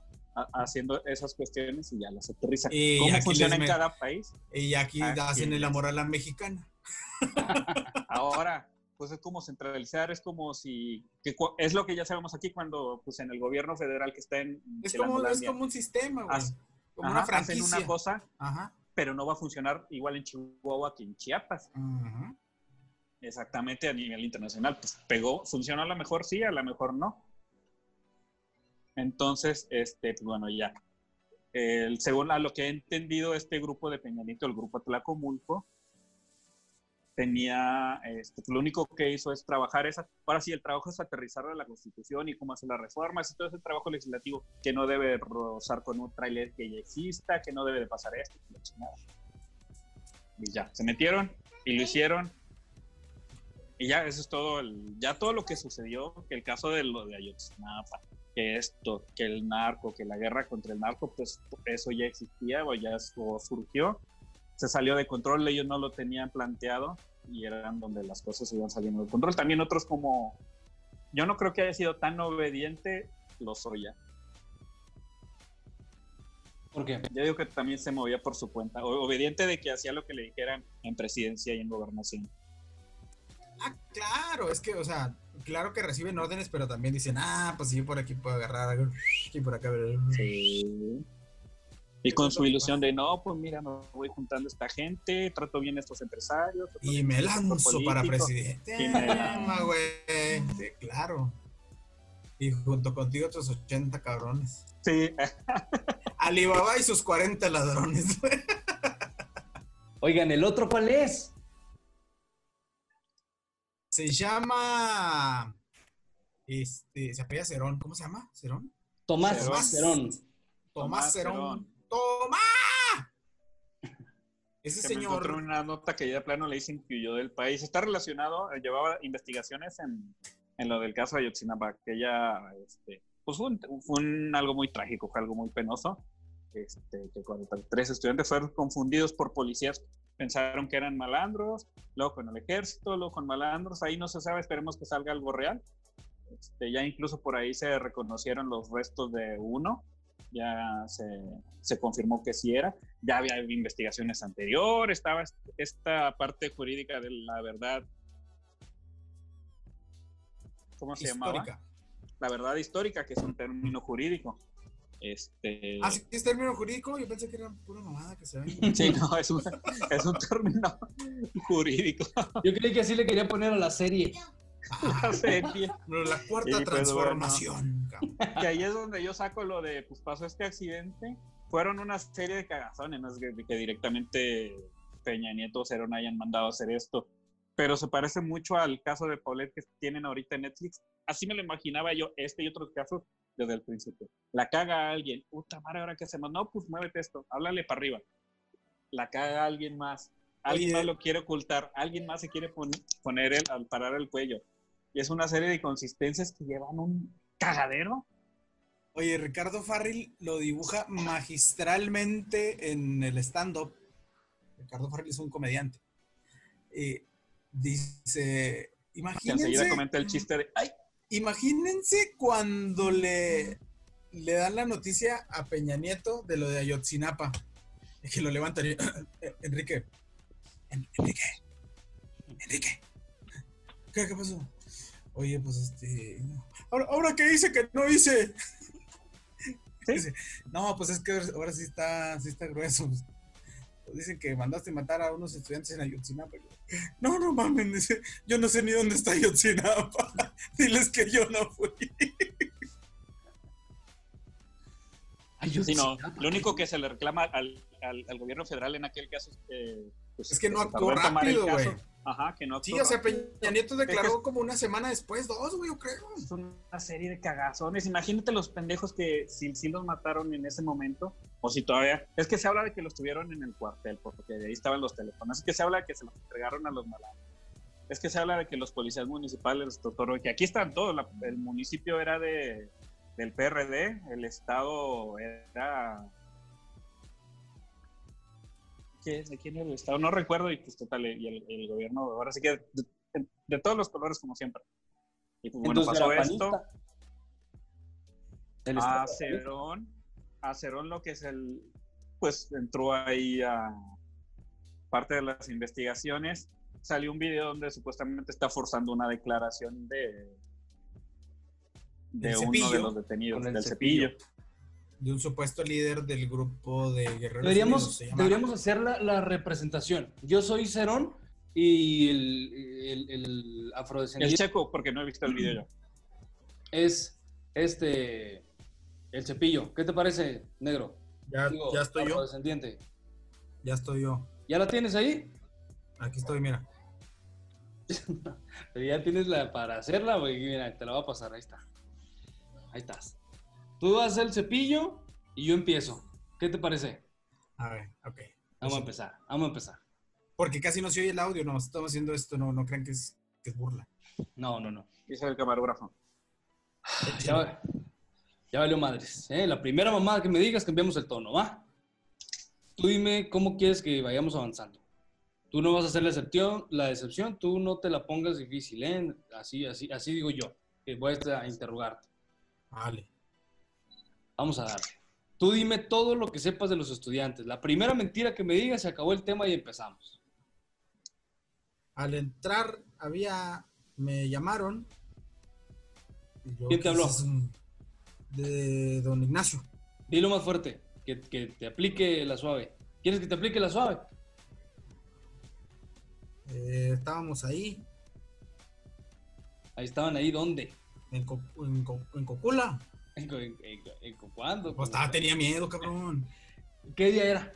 haciendo esas cuestiones y ya las aterrizan. Y ¿Cómo aquí funciona en me- cada país? Y aquí Aquí hacen el amor a la mexicana. Ahora, pues es como centralizar, es como si, que es lo que ya sabemos aquí cuando, pues en el gobierno federal que está en Es como, es como un sistema, güey. Haz- Como ajá, una hacen franquicia. una cosa, Ajá. pero no va a funcionar igual en Chihuahua que en Chiapas. Ajá. Exactamente a nivel internacional. Pues pegó, funcionó a lo mejor sí, a lo mejor no. Entonces, este, pues, bueno, ya. El, según a lo que he entendido, este grupo de Peñanito, el grupo Tlacomulco, tenía, este, lo único que hizo es trabajar esa, ahora sí, el trabajo es aterrizar la Constitución y cómo hacer las reformas y todo ese trabajo legislativo que no debe rozar con un tráiler que ya exista, que no debe de pasar esto. Y ya, se metieron y lo hicieron y ya, eso es todo, el- ya todo lo que sucedió, que el caso de lo de Ayotzinapa, que esto, que el narco, que la guerra contra el narco, pues eso ya existía o ya surgió, se salió de control, ellos no lo tenían planteado y eran donde las cosas iban saliendo de control. También otros como, yo no creo que haya sido tan obediente Lozoya. ¿Por qué? Yo digo que también se movía por su cuenta, obediente de que hacía lo que le dijeran en presidencia y en gobernación. Ah, claro, es que, o sea, claro que reciben órdenes, pero también dicen, ah, pues sí, por aquí puedo agarrar algo, aquí por acá. Sí. Y con su ilusión de, no, pues mira, me voy juntando esta gente, trato bien a estos empresarios. Y me a lanzo para políticos". presidente. Y me lanzo. Ah, güey. Sí, claro. Y junto contigo otros 80 cabrones. Sí, Alibaba y sus 40 ladrones. güey. Oigan, ¿el otro cuál es? Se llama. Este, se apella Cerón. ¿Cómo se llama? ¿Cerón? Tomás Cerón. Cerón. Tomás Tomás Cerón. ¡Toma! Ese que me señor. una nota que ya de plano le dicen que huyó del país. Está relacionado, eh, llevaba investigaciones en, en lo del caso de Ayotzinapa, que ella, este, pues fue, un, fue un- algo muy trágico, fue algo muy penoso. Este, que 43 estudiantes fueron confundidos por policías, pensaron que eran malandros, luego con el ejército, luego con malandros, ahí no se sabe, esperemos que salga algo real. Este, ya incluso por ahí se reconocieron los restos de uno, ya se, se confirmó que sí era, ya había investigaciones anteriores, estaba est- esta parte jurídica de la verdad, ¿cómo se llamaba? Histórica. La verdad histórica, que es un término jurídico. Este, Ah, sí, es término jurídico. Yo pensé que era pura mamada que se ve. sí, no, es un, es un término jurídico. Yo creí que así le quería poner a la serie. La serie. Pero la cuarta pues, transformación. cabrón. que ahí es donde yo saco lo de, pues pasó este accidente, fueron una serie de cagazones, no es que, que directamente Peña Nieto o Cerón hayan mandado a hacer esto, pero se parece mucho al caso de Paulette que tienen ahorita en Netflix, así me lo imaginaba yo, este y otros casos desde el principio. La caga a alguien, puta madre, ¿ahora qué hacemos? No, pues muévete esto, háblale para arriba. La caga a alguien más, alguien Oye. más lo quiere ocultar, alguien más se quiere pon- poner el, al parar el cuello. Y es una serie de consistencias que llevan un cagadero. Oye, Ricardo Farril lo dibuja magistralmente en el stand-up. Ricardo Farril es un comediante. Eh, dice, imagínense, enseguida comenta el chiste de, ay, imagínense cuando le, le dan la noticia a Peña Nieto de lo de Ayotzinapa. Es que lo levantan y, Enrique, En- Enrique, Enrique, ¿qué, qué pasó? Oye, pues este, ahora, ahora que dice que no hice. No, pues es que ahora sí está, sí está grueso. Dicen que mandaste matar a unos estudiantes en Ayotzinapa. No, no mames, dice, yo no sé ni dónde está Ayotzinapa. Diles que yo no fui. Ay, yo Sí, no, sí, lo único que se le reclama al, al- al gobierno federal en aquel caso es que... pues, Es que no actuó rápido, güey. Ajá, que no Sí, actuó o sea. Peña Nieto Es que declaró como una semana después, dos, güey, yo creo. es una serie de cagazones. Imagínate los pendejos que si, si los mataron en ese momento, o si todavía. Es que se habla de que los tuvieron en el cuartel, porque de ahí estaban los teléfonos. Es que se habla de que se los entregaron a los malandros. Es que se habla de que los policías municipales, doctor, que aquí están todos. la- el municipio era de, del PRD, el estado era. ¿Qué, ¿De quién era el estado? No recuerdo, y pues total, y el, el gobierno, ahora sí que de, de todos los colores, como siempre. Y pues bueno, Entonces, pasó esto. El a Cerón lo que es el, pues entró ahí a parte de las investigaciones. Salió un video donde supuestamente está forzando una declaración de, de uno Cepillo. de los detenidos, del Cepillo. cepillo. De un supuesto líder del grupo de guerreros. Deberíamos, deberíamos hacer la, la representación. Yo soy Cerón y el, el, el El afrodescendiente checo, porque no he visto el video yo. es este el cepillo. ¿Qué te parece, negro? Ya, Digo, ya estoy yo, afrodescendiente. ya estoy yo. ¿Ya la tienes ahí? Aquí estoy, mira. Pero ya tienes la para hacerla, güey. Mira, te la voy a pasar. Ahí está. Ahí estás. Tú haces el cepillo y yo empiezo. ¿Qué te parece? A ver, ok. Vamos a empezar. Vamos a empezar. Porque casi no se oye el audio, no, estamos haciendo esto, no, no crean que es, que es burla. No, no, no. Dice el camarógrafo. Ya, va- ya valió madres. ¿eh? La primera mamada que me digas, cambiamos el tono, ¿va? Tú dime cómo quieres que vayamos avanzando. Tú no vas a hacer la excepción, la decepción, tú no te la pongas difícil, ¿eh? Así, así, así digo yo, que voy a interrogarte. Vale. Vamos a darle. Tú dime todo lo que sepas de los estudiantes. La primera mentira que me digas, se acabó el tema y empezamos. Al entrar había, me llamaron. y yo, ¿Quién te ¿qué habló? es? De don Ignacio. Dilo más fuerte, que, que te aplique la suave. ¿Quieres que te aplique la suave? Eh, estábamos ahí, Ahí estaban ahí, ¿dónde? en, Co- en Co- en Cocula. ¿En, en- en- cuándo? Pues estaba, tenía miedo, cabrón. ¿Qué día era?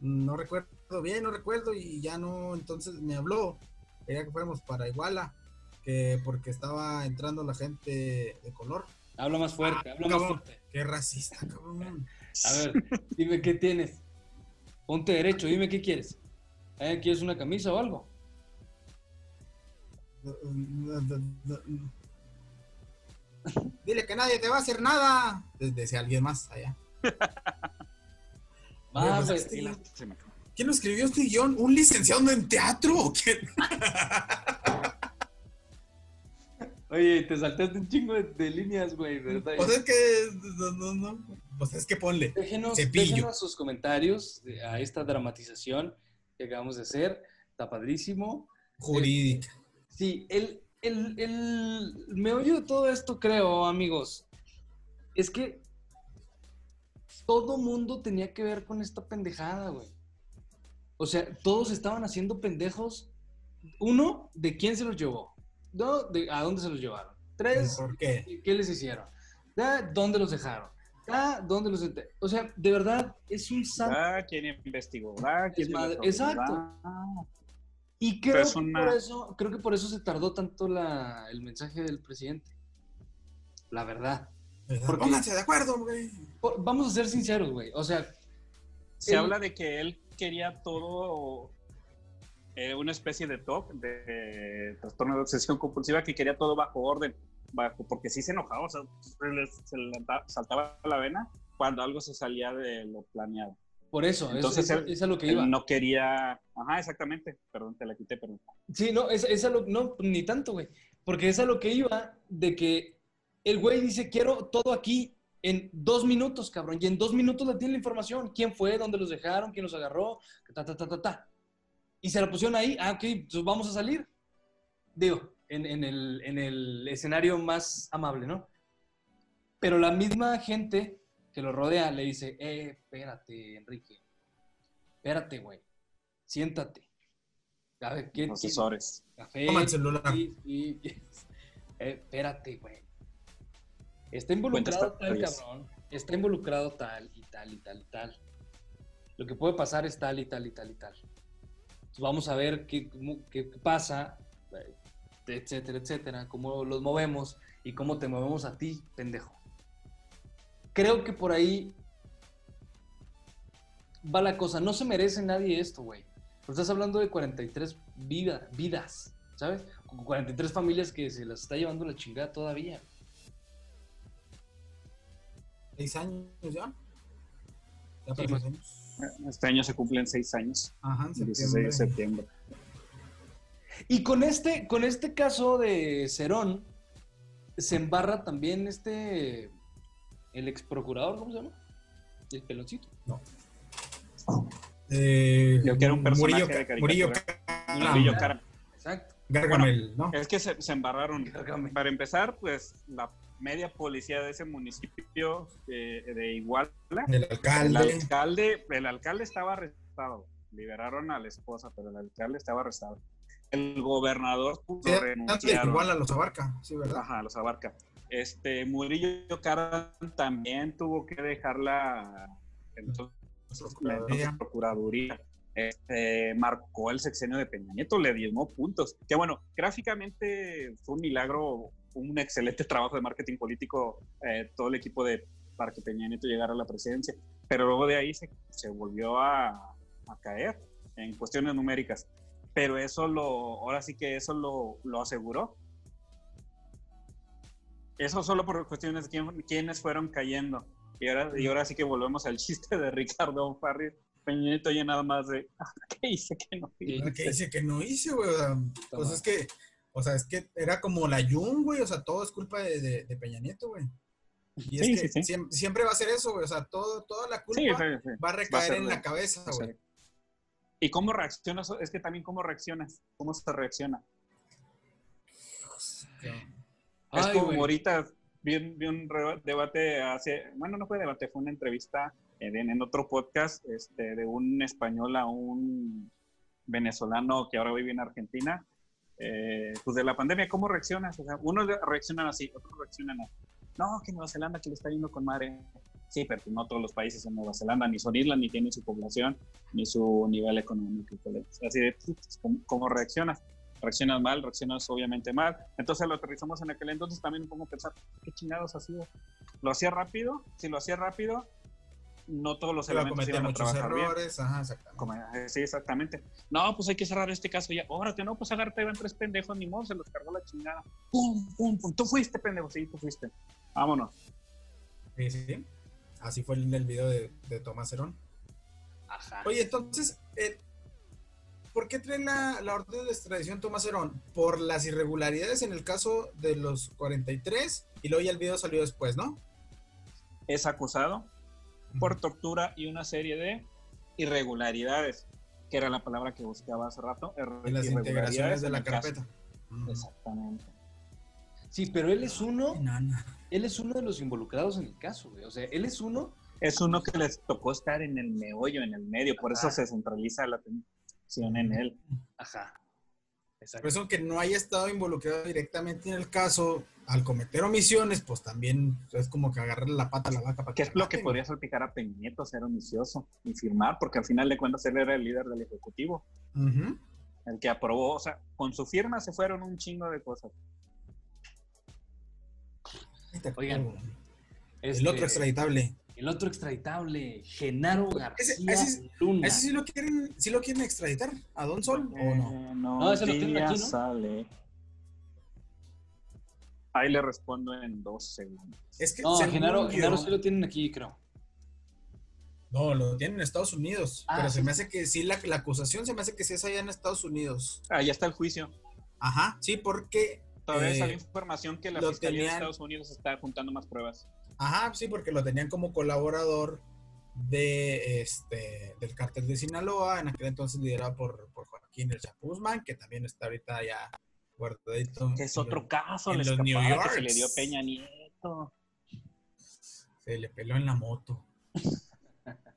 No recuerdo bien, no recuerdo. Y ya no, entonces me habló. Quería que fuéramos para Iguala. Que porque estaba entrando la gente de color. Habla más fuerte, Ah, habla más fuerte. Qué racista, cabrón. A ver, dime qué tienes. Ponte derecho, dime qué quieres. ¿Eh? ¿Quieres una camisa o algo? Dile que nadie te va a hacer nada. Desde alguien más allá. Ah, pues, pues, este- ¿Quién lo escribió este guion? ¿Un licenciado en teatro o quién? Oye, te saltaste un chingo de, de líneas, güey, ¿verdad? Pues es que. No, no, no. Pues es que ponle. Déjenos, déjenos sus comentarios a esta dramatización que acabamos de hacer. Está padrísimo. Jurídica. Sí, el, el, el meollo de todo esto, creo, amigos, es que todo mundo tenía que ver con esta pendejada, güey. O sea, todos estaban haciendo pendejos. Uno, ¿de quién se los llevó? De a dónde se los llevaron. Tres, ¿Por qué? ¿qué les hicieron? Ah, ¿Dónde los dejaron? Ah, ¿dónde los O sea, de verdad, es un santo. Ah, ¿quién investigó? Ah, ¿quién investigó? Exacto. Ah. Y creo es que, por eso, creo que por eso se tardó tanto la, el mensaje del presidente. La verdad. ¿Por qué? Pónganse de acuerdo, güey. Vamos a ser sinceros, güey. O sea, Se Él- habla de que él quería todo, eh, una especie de TOC, de trastorno de obsesión compulsiva, que quería todo bajo orden, bajo, porque sí se enojaba, o sea, se le, saltaba la vena cuando algo se salía de lo planeado. por eso, es- Entonces, es, él- es a lo que Él iba. no quería, ajá, exactamente, perdón, te la quité, perdón. Sí, no, es, es a lo, no, ni tanto, güey. Porque es a lo que iba de que el güey dice, quiero todo aquí en dos minutos, cabrón. Y en dos minutos le tiene la información. ¿Quién fue? ¿Dónde los dejaron? ¿Quién los agarró? Ta, ta, ta, ta, ta. Y se la pusieron ahí. Ah, ok, entonces vamos a salir. Digo, en, en el, en el escenario más amable, ¿no? Pero la misma gente que lo rodea le dice, eh, espérate, Enrique. Espérate, güey. Siéntate. A ver, ¿quién, quién- Asesores. Café. Toma el celular. sí, sí. Eh, espérate, güey. Está involucrado tal cabrón. Está involucrado tal y tal y tal y tal. Lo que puede pasar es tal y tal y tal y tal. Entonces, vamos a ver qué, qué pasa, etcétera, etcétera, cómo los movemos y cómo te movemos a ti, pendejo. Creo que por ahí va la cosa. No se merece nadie esto, güey. Pero estás hablando de 43 vida- vidas, ¿sabes? Con 43 familias que se las está llevando la chingada todavía. ¿Seis años ya? Ya Sí, años. Este año se cumplen seis años. Ajá, en El 16 de septiembre. Y con este, con este caso de Cerón, se embarra también este, el ex procurador, ¿cómo se llama? El peloncito. Eh, Yo quiero un personaje Murillo, de caricatura. Murillo Murillo Caram. Caram. Exacto. Gargamel, ¿no? Es que se, se embarraron. Cárgame. Para empezar, pues la media policía de ese municipio eh, de Iguala, El el alcalde. alcalde, el alcalde estaba arrestado. Liberaron a la esposa, pero el alcalde estaba arrestado. El gobernador pudo Sí, antes renunciar. igual a los abarca, sí, ¿verdad? Ajá, los abarca. Este Murillo Caram también tuvo que dejar la, entonces, la entonces Procuraduría. Este, marcó el sexenio de Peña Nieto, le diezmó puntos. Que bueno, gráficamente fue un milagro, un excelente trabajo de marketing político, eh, todo el equipo de para que Peña Nieto llegara a la presidencia. Pero luego de ahí se, se volvió a, a caer en cuestiones numéricas. Pero eso lo, ahora sí que eso lo, lo aseguró. Eso solo por cuestiones de quién, quiénes fueron cayendo. Y ahora, y ahora sí que volvemos al chiste de Ricardo Farri. Peña Nieto ya nada más de, "Ah, ¿qué hice que no hice?". ¿Qué dice que no hice, güey? O sea, pues es que, o sea, es que era como la Jun, güey. O sea, todo es culpa de, de- de Peña Nieto, güey. Y es Sí, que sí, sí. siem- Siempre, va a ser eso, güey. O sea, todo, toda la culpa va a recaer ser en la cabeza, güey. ¿Y cómo reaccionas? Es que también cómo reaccionas, cómo se reacciona. es Ay, como güey. ahorita vi, un- vi un re- debate hace, bueno, no fue debate, fue una entrevista en, en otro podcast este, de un español a un venezolano que ahora vive en Argentina. Eh, pues de la pandemia, ¿cómo reaccionas? O sea, unos reaccionan así, otros reaccionan así. No, que Nueva Zelanda que le está yendo con madre. Sí, pero pues no todos los países en Nueva Zelanda ni son islas, ni tienen su población, ni su nivel económico. Así de, pues, ¿cómo, cómo reaccionas? Reaccionas mal, reaccionas obviamente mal. Entonces lo aterrizamos en aquel entonces, también me pongo a pensar, ¿qué chingados hacía? ¿Lo hacía rápido? Si lo hacía rápido, no todos los elementos iban a trabajar bien. errores. Ajá, exactamente. Eh, sí, exactamente. No, pues hay que cerrar este caso ya. Órate, no, pues agárrate, van tres pendejos, ni modo, se los cargó la chingada. Pum, pum, pum. Tú fuiste, pendejo, sí, tú fuiste. Vámonos. Sí, sí. Así fue el, el video de, de Tomás Herón. Ajá. Oye, entonces, eh, ¿por qué trae la, la orden de extradición Tomás Herón? Por las irregularidades en el caso de los 43 y luego ya el video salió después, ¿no? Es acusado por tortura y una serie de irregularidades, que era la palabra que buscaba hace rato. Y las integraciones de en la carpeta. Mm. Exactamente. Sí, pero él es uno, Nana. él es uno de los involucrados en el caso, güey. O sea, él es uno. Es uno que les tocó estar en el meollo, en el medio, por eso se centraliza la atención en él. Ajá. Por Exacto. eso que no haya estado involucrado directamente en el caso, al cometer omisiones, pues también es como que agarrarle la pata a la vaca para ¿Qué que es lo que podría salpicar a Peña Nieto, ser omisioso y firmar? Porque al final de cuentas él era el líder del Ejecutivo, el que aprobó, o sea, con su firma se fueron un chingo de cosas. Oigan. El Este, otro extraditable. El otro extraditable, Genaro García ese- Luna. ¿Ese sí lo quieren, sí lo quieren extraditar? ¿A Don Sol o no? Eh, no, No, ese lo tienen aquí, ¿no? sale. Ahí le respondo en dos segundos. Es que No, según Genaro, yo- Genaro sí lo tienen aquí, creo. No, lo tienen en Estados Unidos. Ah, pero se me hace que sí, la, la acusación se me hace que sí es allá en Estados Unidos. Ahí está el juicio. Ajá, sí, porque. Todavía eh, sale información que la Fiscalía de tenían- Estados Unidos está juntando más pruebas. Ajá, sí, porque lo tenían como colaborador de este del cártel de Sinaloa, en aquel entonces liderado por, por Joaquín El Chapuzman, que también está ahorita ya guardadito. Que es otro caso, en los New que se le dio a Peña Nieto. Se le peló en la moto.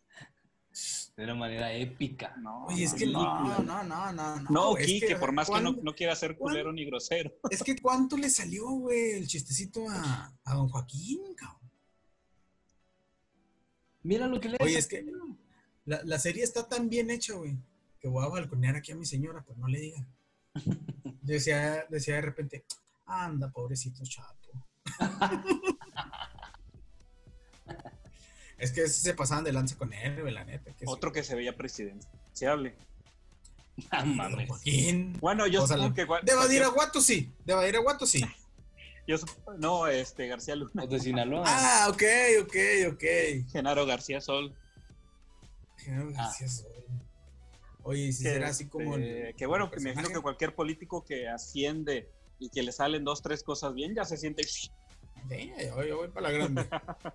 De una manera épica. No, Oye, es no, que no, no. no, no, no. No, No, es Quique, que, por más que no, ¿cuán- no quiera ser culero ni grosero. Es que cuánto le salió, güey, el chistecito a, a don Joaquín, cabrón. Mira lo que le Oye, es que la, la serie está tan bien hecha, güey, que voy a balconear aquí a mi señora, pues no le diga. Decía, decía de repente, anda, pobrecito chato. es que se pasaban de lanza con él, güey, la neta. Que Otro que se veía presidenciable. Ah, sí. mames. Joaquín. Bueno, yo O sea, supongo que... De Badir a Guato sí, de Badir a Guato sí. Yo no, este, García Luna. Los de Sinaloa. Ah, ok, ok, ok. Genaro García Sol. Genaro Ah. García Sol. Oye, si Que, será así como. este, el- que bueno, que me imagino que cualquier político que asciende y que le salen dos, tres cosas bien, ya se siente... Sí, yo, yo voy para la grande.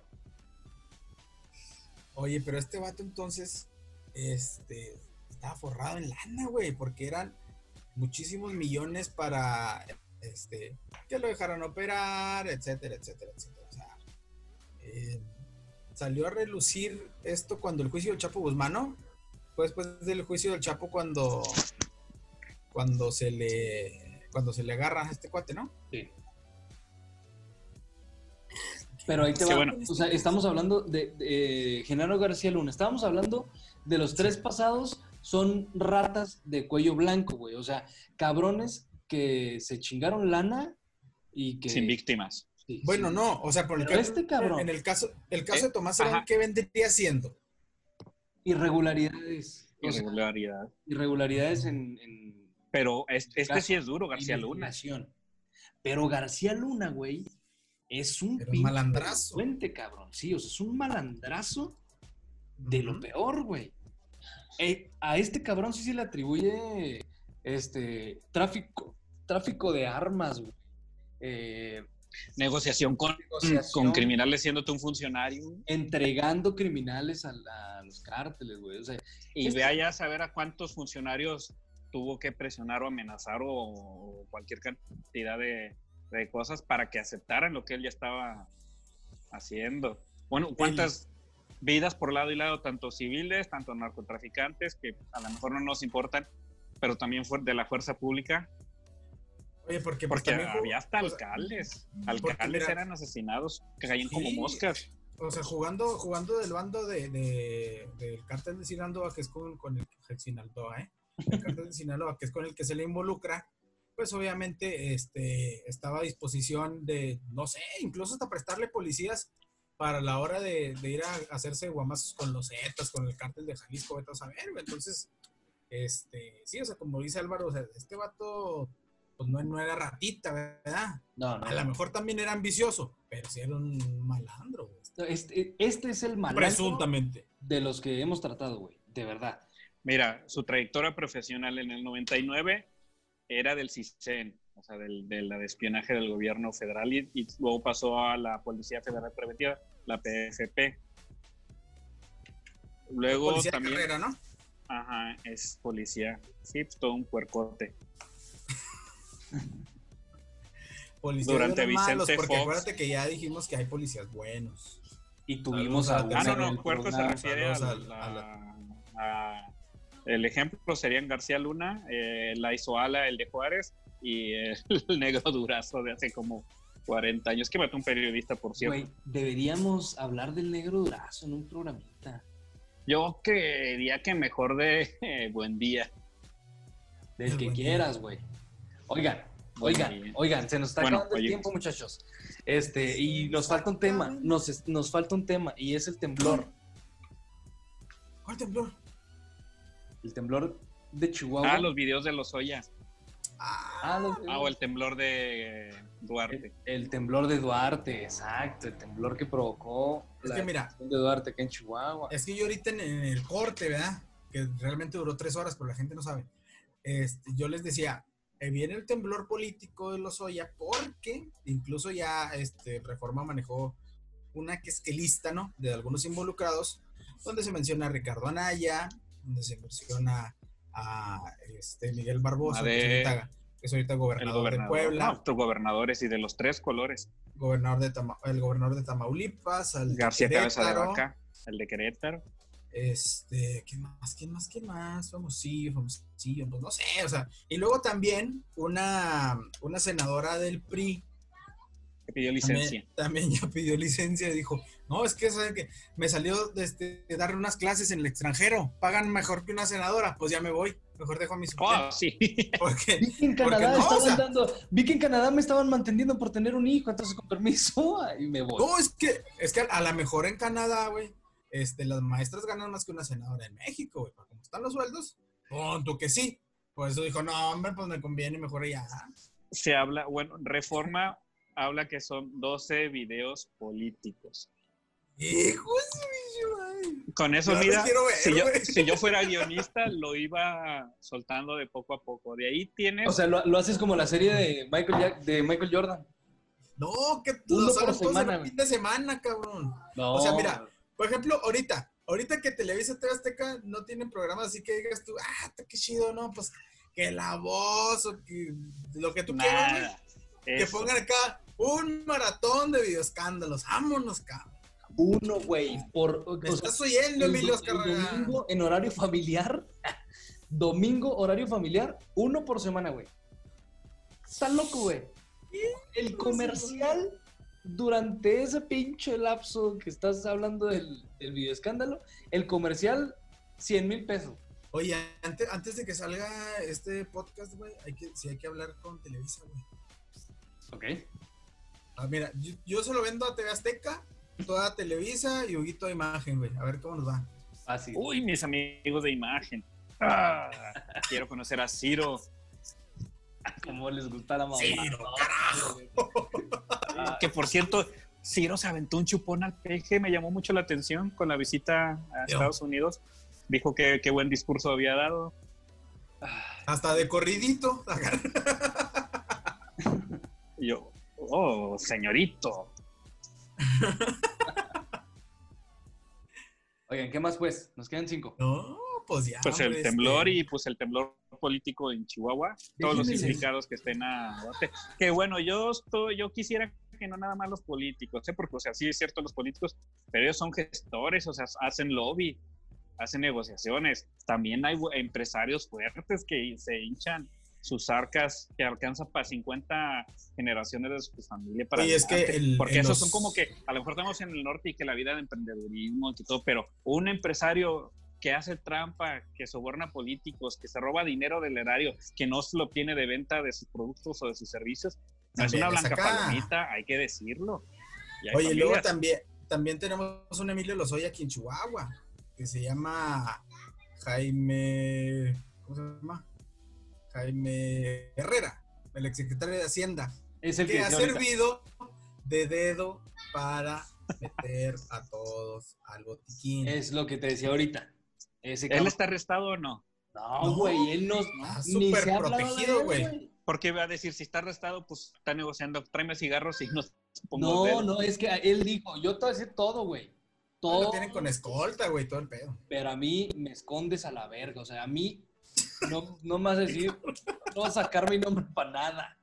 Oye, pero este vato entonces, este, estaba forrado en lana, güey, porque eran muchísimos millones para, este, que lo dejaran operar, etcétera, etcétera, etcétera. O sea, eh, salió a relucir esto cuando el juicio del Chapo Guzmán, ¿no? Fue después del juicio del Chapo cuando, cuando se le, cuando se le agarra a este cuate, ¿no? Sí. Pero ahí te Sí, va. bueno. O sea, estamos hablando de, de Genaro García Luna. Estábamos hablando de los tres pasados, son ratas de cuello blanco, güey. O sea, cabrones que se chingaron lana y que. Sin víctimas. Sí, Bueno, sí. no, o sea, por el Pero caso- este cabrón. En el caso, el caso Eh, de Tomás ajá. ¿qué vendría siendo? Irregularidades. O sea, Irregularidad. irregularidades en. en Pero es- este caso, sí es duro, García Luna. Pero García Luna, güey, es un malandrazo. cabrón. Sí, o sea, es un malandrazo de lo peor, güey. Eh, a este cabrón sí se le atribuye este tráfico, tráfico de armas, güey. Eh, Negociación con, Negociación. con criminales siéndote un funcionario. entregando criminales a, la- a los cárteles, güey. O sea, Y Este- vea ya saber a cuántos funcionarios tuvo que presionar o amenazar o, o cualquier cantidad de, de cosas para que aceptaran lo que él ya estaba haciendo. Bueno, cuántas vidas por lado y lado, tanto civiles, tanto narcotraficantes, que a lo mejor no nos importan, pero también de la fuerza pública, Oye, porque, pues, porque también jugó- había hasta alcaldes. Alcaldes mira- eran asesinados, que caían como moscas. O sea, jugando, jugando del bando de, de- del cártel de Sinaloa, que es con, con el, el Sinaloa, ¿eh? El cártel de Sinaloa, que es con el que se le involucra, pues obviamente este, estaba a disposición de, no sé, incluso hasta prestarle policías para la hora de, de ir a hacerse guamazos con los Zetas, con el cártel de Jalisco, vete a saber. Entonces, este, sí, o sea, como dice Álvaro, o sea, este vato, pues no, no era ratita, ¿verdad? no, no. A lo mejor también era ambicioso, pero sí era un malandro, güey. Este, este es el malandro Presuntamente. de los que hemos tratado, güey. De verdad. Mira, su trayectoria profesional en el 99 era del CISEN, o sea, del, de la de espionaje del gobierno federal y, y luego pasó a la Policía Federal Preventiva, la PFP. Luego Policía también, carrera, ¿no? ajá, es policía, sí, pues, todo un puercote. Policías Durante malos, Vicente porque Fox. acuérdate que ya dijimos que hay policías buenos. Y tuvimos a a- Ah, no, no, el puerco se refiere a, la- el ejemplo serían García Luna, eh, la Isoala, el de Juárez, y el negro durazo de hace como 40 años, que mató un periodista, por cierto. Güey, deberíamos hablar del negro durazo en un programita. Yo creería que mejor de eh, Buen Día. Del El que quieras, güey. Oigan, oigan, oigan, se nos está Bueno, acabando el tiempo, muchachos. Este, y nos falta un tema, nos, nos falta un tema, y es el temblor. ¿Cuál temblor? El temblor de Chihuahua. Ah, los videos de los Oya. Ah, Ah, los- Ah, o el temblor de Duarte. el, el temblor de Duarte, exacto, el temblor que provocó Es la que mira, de Duarte acá en Chihuahua. es que yo ahorita en, en el corte, ¿verdad? Que realmente duró tres horas, pero la gente no sabe. Este, yo les decía, viene el temblor político de los Oya porque incluso ya este, Reforma manejó una que es que lista, ¿no? De algunos involucrados, donde se menciona a Ricardo Anaya, donde se menciona a este, Miguel Barbosa, que, es ahorita, que es ahorita El gobernador, gobernador. de Puebla, No, gobernadores y de los tres colores. gobernador de Tama- el gobernador de Tamaulipas, al de García Cabeza de Vaca, el de Querétaro. Este, ¿qué más? ¿Quién más? ¿Quién más? Famosillo, famosillo, pues no sé, o sea. Y luego también una, una senadora del PRI, que pidió También, licencia. también ya pidió licencia y dijo, no, es que, ¿sabe que Me salió de, este, de dar unas clases en el extranjero, pagan mejor que una senadora, pues ya me voy, mejor dejo a mi suplente. Oh, sí. Porque, Vi que en Porque Canadá no, o estaban sea- dando, vi que en Canadá me estaban manteniendo por tener un hijo, entonces con permiso, y me voy. no, es que, es que a lo mejor en Canadá, güey, este, las maestras ganan más que una senadora en México, güey, cómo están los sueldos, punto que sí. Por eso dijo, no, hombre, pues me conviene mejor allá. Se habla, bueno, Reforma habla que son 12 videos políticos. Hijo de su bicho, güey. Con eso, Ya mira, ver, si, yo, si yo fuera guionista, lo iba soltando de poco a poco. De ahí tienes. O sea, lo, lo haces como la serie de Michael, Jack- de Michael Jordan. No, que Uno lo todos semana, en güey. fin de semana, cabrón. No. O sea, mira, por ejemplo, ahorita, ahorita que Televisa TV Azteca no tienen programas así que digas tú, ah, qué chido, ¿no? Pues que la voz o que lo que tú quieras, güey. Que pongan acá un maratón de videoescándalos. Vámonos, cabrón. Uno, güey, por... o ¿Me sea, estás oyendo, Emilio domingo en horario familiar, domingo horario familiar, uno por semana, güey. Está loco, güey. El comercial durante ese pinche lapso que estás hablando del, del videoescándalo, el comercial, 100 mil pesos. Oye, antes, antes de que salga este podcast, güey, hay que, sí hay que hablar con Televisa, güey. Ok. Ah, mira, yo, yo se lo vendo a TV Azteca, toda Televisa y Huguito de Imagen, güey. A ver cómo nos va. Fácil. Uy, mis amigos de imagen. Ah, quiero conocer a Ciro. Como les gusta la mamá. Ciro, Ah, Que por cierto, Ciro se aventó un chupón al peje, me llamó mucho la atención con la visita a. Estados Unidos. Dijo que qué buen discurso había dado. Hasta de corridito. Y yo, oh, señorito. Oigan, ¿qué más pues? Nos quedan cinco. No, pues ya. Pues el temblor este, y pues el temblor político en Chihuahua, todos los implicados que estén a. Que bueno, yo estoy, yo quisiera que no nada más los políticos, ¿eh? porque o sea, sí es cierto los políticos, pero ellos son gestores, o sea, hacen lobby, hacen negociaciones. También hay empresarios fuertes que se hinchan sus arcas que alcanzan para 50 generaciones de su familia para Oye, es que el- porque esos los- son como que a lo mejor estamos en el norte y que la vida de emprendedurismo y todo, pero un empresario que hace trampa, que soborna políticos, que se roba dinero del erario, que no se lo obtiene de venta de sus productos o de sus servicios, no es una blanca saca. palomita, hay que decirlo. Y hay Oye, luego también, también tenemos un Emilio Lozoya aquí en Chihuahua, que se llama Jaime. ¿Cómo se llama? Jaime Herrera, el exsecretario de Hacienda, Es el que, que ha servido de dedo para meter a todos al botiquín. Es lo que te decía ahorita. Ese ¿Él está arrestado o no? No, No, güey, él no. está ni súper protegido, güey. Porque va a decir, si está arrestado, pues está negociando, tráeme cigarros y nos pongo No, dedo. no, es que él dijo, yo te voy a decir todo, güey. Todo. Lo tienen con escolta, güey, todo el pedo. Pero a mí me escondes a la verga. O sea, a mí no, no me vas a decir, no vas a sacar mi nombre para nada.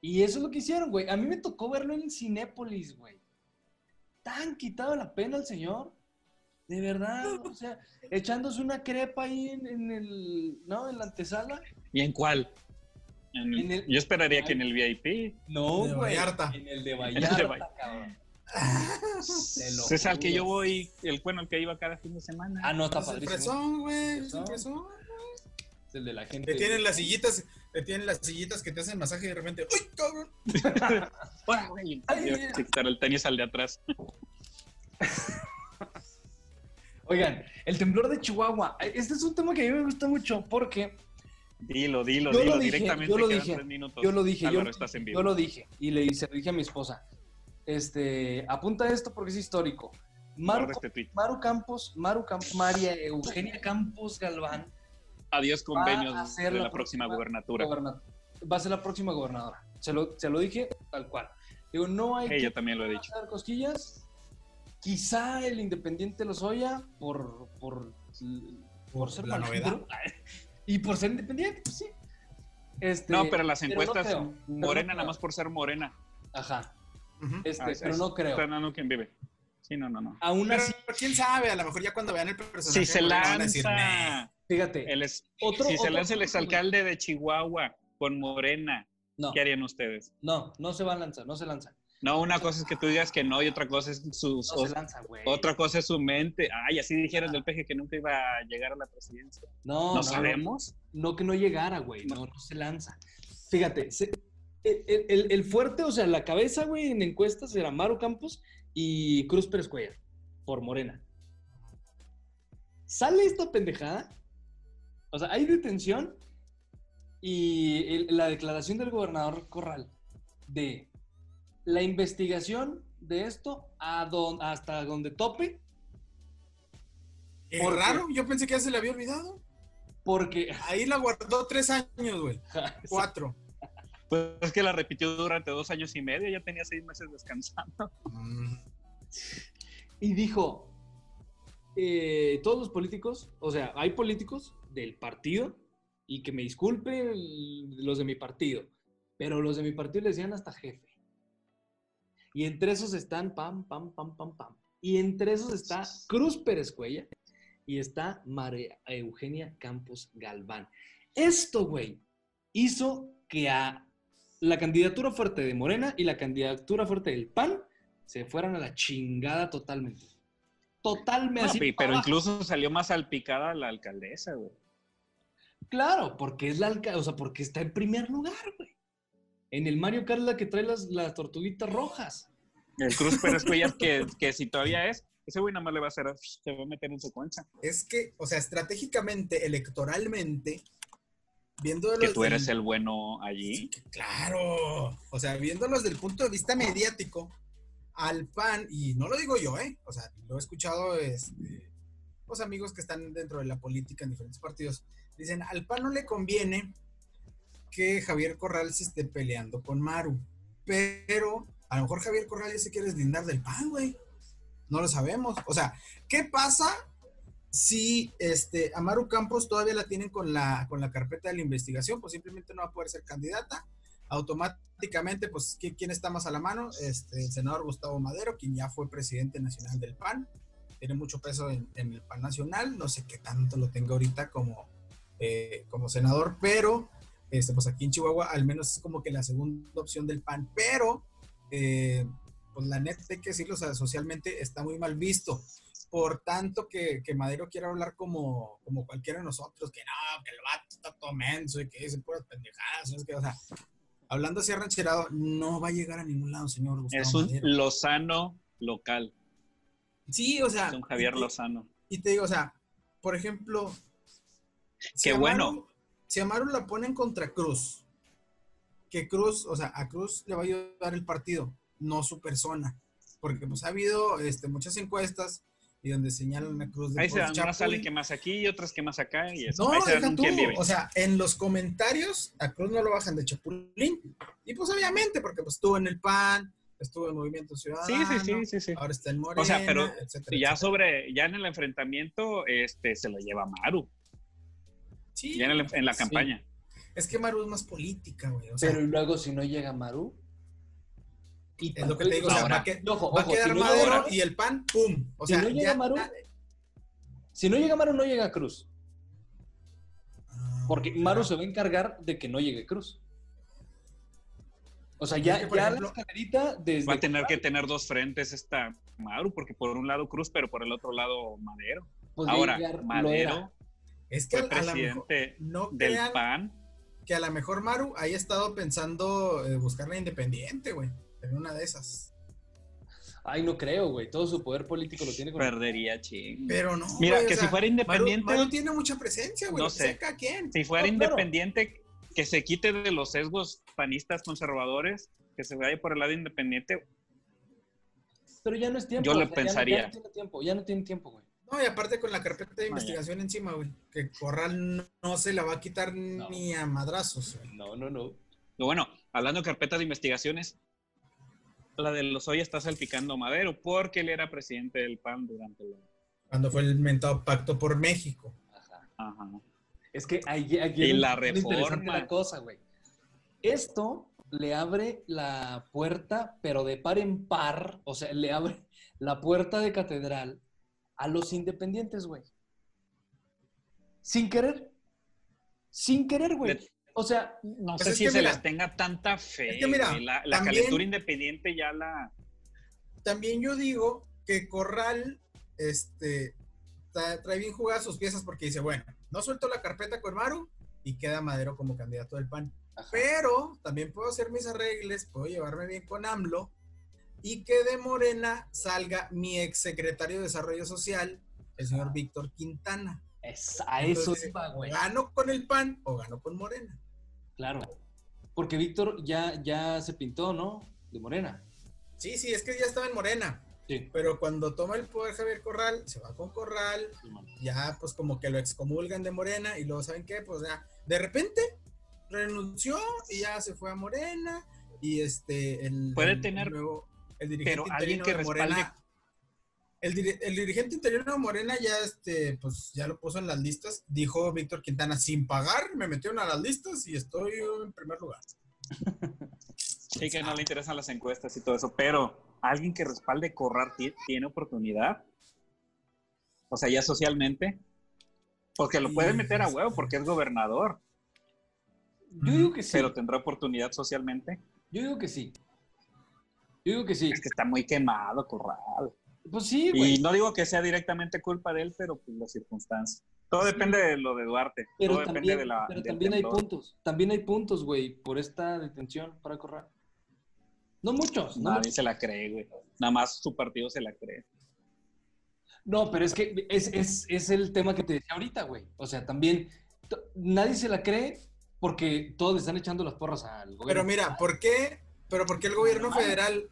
Y eso es lo que hicieron, güey. A mí me tocó verlo en Cinépolis, güey. Tan quitado la pena el señor. De verdad, o sea, echándose una crepa ahí en, en el, ¿no? En la antesala. ¿Y en cuál? En- En el- yo esperaría que en el VIP. No, De güey. Vallarta. En el de el de Vallarta, Vallarta. cabrón. Te Es al que yo voy, el bueno, el que iba cada fin de semana. Ah, no, está Es el padrísimo. güey, el Fresón. fresón. Es el de la gente. Le tienen las sillitas, le tienen las sillitas que te hacen masaje y de repente, ¡uy, cabrón! Ah, güey, Ay, quitar el tenis al de atrás. Oigan, el temblor de Chihuahua. Este es un tema que a mí me gusta mucho porque Dilo, dilo, Yo lo dilo dije, directamente. yo lo dije, tres minutos. yo lo dije, yo, Álvaro, estás en vivo. yo lo dije y le lo dije a mi esposa. Este, apunta esto porque es histórico. Maru, este. Maru Campos, Maru Campos, María Eugenia Campos Galván Adiós convenios va a ser de la la próxima próxima gubernatura. goberna- va a ser la próxima gobernadora. Se lo, se lo dije tal cual. Digo, no hay Hey, que también lo he dicho. cosquillas. Quizá el Independiente Lozoya por por, por ser la malandro. novedad. y por ser independiente, pues sí. Este, No, pero las encuestas, pero no morena nada más por ser morena. Ajá. Este, Ah, es- pero es- no creo. Está dando quien vive. Sí, no, no, no. Aún Pero así, quién sabe, a lo mejor ya cuando vean el personaje Si se van a decir, "Nah". lanza fíjate, el es- Otro- si se lanza el exalcalde de Chihuahua con Morena No, ¿Qué harían ustedes? no, no se va a lanzar, no se lanza. No, una cosa es que tú digas que no y otra cosa es su, No se lanza, güey. otra cosa es su mente. Ay, así dijeron del peje que nunca iba a llegar a la presidencia. No, No, no, sabemos. No, que no llegara, güey. No, no se lanza. Fíjate, se- el, el- el fuerte, o sea, la cabeza, güey, en encuestas era Maru Campos y Cruz Pérez Cuellar, por Morena. Sale esta pendejada, o sea, hay detención y el- la declaración del gobernador Corral de la investigación de esto a don- hasta donde tope, Qué ¿Por qué? raro, yo pensé que ya se le había olvidado. porque... Ahí la guardó tres años, güey. Cuatro. Pues es que la repitió durante dos años y medio, ya tenía seis meses descansando. Mm. Y dijo, eh, todos los políticos, o sea, hay políticos del partido, y que me disculpen los de mi partido, pero los de mi partido le decían hasta jefe. Y entre esos están pam, pam, pam, pam, pam. Y entre esos está Cruz Pérez Cuella y está María Eugenia Campos Galván. Esto, güey, hizo que a la candidatura fuerte de Morena y la candidatura fuerte del PAN se fueran a la chingada totalmente. Totalmente No, pero incluso salió más salpicada la alcaldesa, güey. Claro, porque es la o sea, porque está en primer lugar, güey. En el Mario Kart la que trae las, las tortuguitas rojas. El Cruz Pérez Cuellar, que, que si todavía es, ese güey nada más le va a hacer, se va a meter en su concha. Es que, o sea, estratégicamente, electoralmente, viendo Que tú eres del- el bueno allí. Claro. O sea, viéndolos desde el punto de vista mediático, al PAN, y no lo digo yo, ¿eh? O sea, lo he escuchado, este, los amigos que están dentro de la política en diferentes partidos, dicen, al PAN no le conviene que Javier Corral se esté peleando con Maru, pero a lo mejor Javier Corral ya se quiere deslindar del PAN, güey. No lo sabemos. O sea, ¿qué pasa si este, a Maru Campos todavía la tienen con la, con la carpeta de la investigación? Pues simplemente no va a poder ser candidata automáticamente, pues, ¿qui- ¿quién está más a la mano? Este, el senador Gustavo Madero, quien ya fue presidente nacional del PAN, tiene mucho peso en, en el PAN nacional, no sé qué tanto lo tenga ahorita como, eh, como senador, pero este, pues aquí en Chihuahua al menos es como que la segunda opción del PAN, pero eh, pues la neta hay que decirlo, o sea, socialmente está muy mal visto. Por tanto, que, que Madero quiera hablar como, como cualquiera de nosotros, que no, que el vato está todo menso y que dice puras pendejadas, ¿sabes qué? O sea, hablando así arrancherado, no va a llegar a ningún lado, señor Gustavo Es un Madero. Lozano local. Sí, o sea. Es un Javier y- Lozano. Y te digo, o sea, por ejemplo. Qué bueno. Si a Maru la ponen contra Cruz, que Cruz, o sea, a Cruz le va a ayudar el partido, no su persona. Porque pues ha habido este, muchas encuestas y donde señalan a Cruz de Ahí se dan, unas salen chapulín. que más aquí y otras que más acá y eso. No, Ahí deja tú. O sea, en los comentarios a Cruz no lo bajan de Chapulín. Y pues obviamente, porque pues estuvo en el PAN, estuvo en Movimiento Ciudadano, sí, sí, sí, sí, sí. ahora está en Morena, O sea, pero etcétera, ya etcétera. sobre, ya en el enfrentamiento, este, se lo lleva Maru. Sí, Ya en, el- en la sí. campaña. Es que Maru es más política, güey. O sea, Pero luego si no llega Maru. Y es lo que te digo, o sea, Ahora, va a, que- ojo, va a ojo, quedar si no Madero y el PAN, ¡pum! O Si sea, no llega ya- Maru, Si no llega Maru, no llega Cruz. Ah, Porque Maru se va a encargar de que no llegue Cruz. O sea, Es ya, que, ya ejemplo, la escalerita desde. Va a tener que tener dos frentes esta Maru, porque por un lado Cruz, pero por el otro lado Madero. Ahora, Madero. Es que fue a, a lo mejor, presidente no del crean PAN. que a lo mejor Maru haya estado pensando eh, buscar la independiente, güey. En una de esas. Ay, no creo, güey. Todo su poder político lo tiene con. Perdería ching. Pero no. Mira, güey, o que sea, si fuera Maru- independiente, Maru, tiene mucha presencia, güey. No lo que sé. sea cada quien. si fuera No, claro. independiente, que se quite de los sesgos panistas conservadores, que se vaya por el lado independiente. Pero ya no es tiempo. Yo o le sea, ya no- pensaría. Ya no, tiene tiempo, ya no tiene tiempo, güey. No, y aparte con la carpeta de investigación encima, güey. Que Corral no, no se la va a quitar ni a madrazos, güey. No, no, no. Pero bueno, hablando de carpetas de investigaciones, la de los hoy está salpicando a Madero, porque él era presidente del PAN durante la. Cuando fue el mentado pacto por México. Ajá. Ajá. Es que Y la reforma. la cosa, güey. Esto le abre la puerta, pero de par en par, o sea, le abre la puerta de catedral a los independientes, güey. Sin querer. Sin querer, güey. O sea, No Pues sé si se mira, les tenga tanta fe. es que mira, la, la también- calentura independiente ya la. También yo digo que Corral este, tra- trae bien jugadas sus piezas porque dice, bueno, no suelto la carpeta con Maru y queda Madero como candidato del PAN. ajá. Pero también puedo hacer mis arregles, puedo llevarme bien con AMLO y que de Morena salga mi ex secretario de Desarrollo Social, el señor Víctor Quintana. Es- a eso iba, güey. ¿Gano con el PAN o gano con Morena? Claro. Porque Víctor ya, ya se pintó, ¿no? De morena. Sí, sí, es que ya estaba en Morena, Sí. pero cuando toma el poder Javier Corral, se va con Corral, ya pues como que lo excomulgan de Morena y luego, ¿saben qué? Pues ya, de repente renunció y ya se fue a Morena y este, el... Puede el tener- nuevo- el dirigente pero alguien interino que de respalde- Morena... El, el dirigente interino de Morena ya, este, pues ya lo puso en las listas, dijo Víctor Quintana, sin pagar, me metieron a las listas y estoy en primer lugar. Sí, que no le interesan las encuestas y todo eso, pero alguien que respalde Corral ti- tiene oportunidad. O sea, ya socialmente. Porque lo puede meter a huevo porque es gobernador, Yo digo que sí. pero tendrá oportunidad socialmente. Yo digo que sí. Yo digo que sí. Es que está muy quemado Corral. Pues sí, güey. Y no digo que sea directamente culpa de él, pero pues las circunstancias. Todo depende de lo de Duarte. Pero Todo también, depende de la. pero también hay puntos. También hay puntos, güey, por esta detención para correr. No muchos, no, Nadie se la cree, güey. Nada más su partido se la cree. No, pero es que es, es, es el tema que te decía ahorita, güey. O sea, también nadie se la cree porque todos le están echando las porras al gobierno. Pero mira, ¿por qué? Pero ¿por qué el gobierno federal?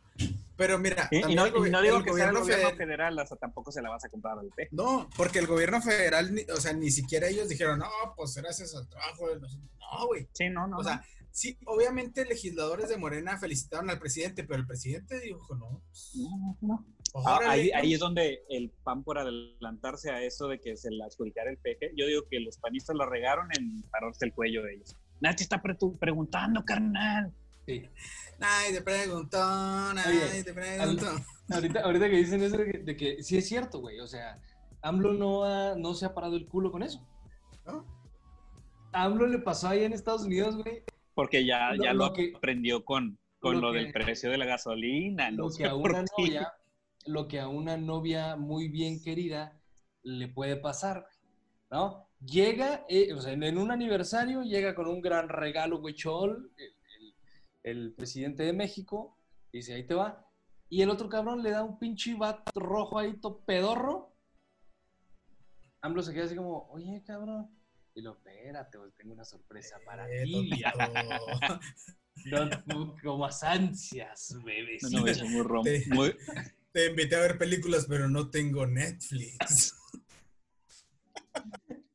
Pero mira, Y, no, el gobi- y no digo el que sea el gobierno federal- federal, o sea, tampoco se la vas a comprar al P. No, porque el gobierno federal, o sea, ni siquiera ellos dijeron, no, pues gracias al trabajo de nosotros. No, güey. Sí, no, no. O sea, sí, obviamente legisladores de Morena felicitaron al presidente, pero el presidente dijo, no, pues, no, no. órale, Ah, ahí, es donde el PAN, por adelantarse a eso de que se le adjudicara el PG, yo digo que los panistas la regaron en pararse el cuello de ellos. Nadie está pre- preguntando, carnal. Sí. Nadie te preguntó, nadie te preguntó. Ahorita, ahorita que dicen eso de que, de que sí es cierto, güey. O sea, AMLO no, ha- no se ha parado el culo con eso. ¿No? AMLO le pasó ahí en Estados Unidos, güey. Porque ya Lo- ya lo lo, que- aprendió con, con lo lo, que- del precio de la gasolina. Lo No que, a una novia, lo que a una novia muy bien querida le puede pasar, güey, ¿no? Llega, eh, o sea, en, en un aniversario llega con un gran regalo, güey, chol, el, el- presidente de México, dice, ahí te va. Y el otro cabrón le da un pinche bat rojo ahí, to pedorro. AMLO se queda así como, oye, cabrón. Y lo, espérate, tengo una sorpresa para Eh, ti. No tú comas ansias, bebecito. No, es muy rom- Te- muy- Te invité a ver películas, pero no tengo Netflix.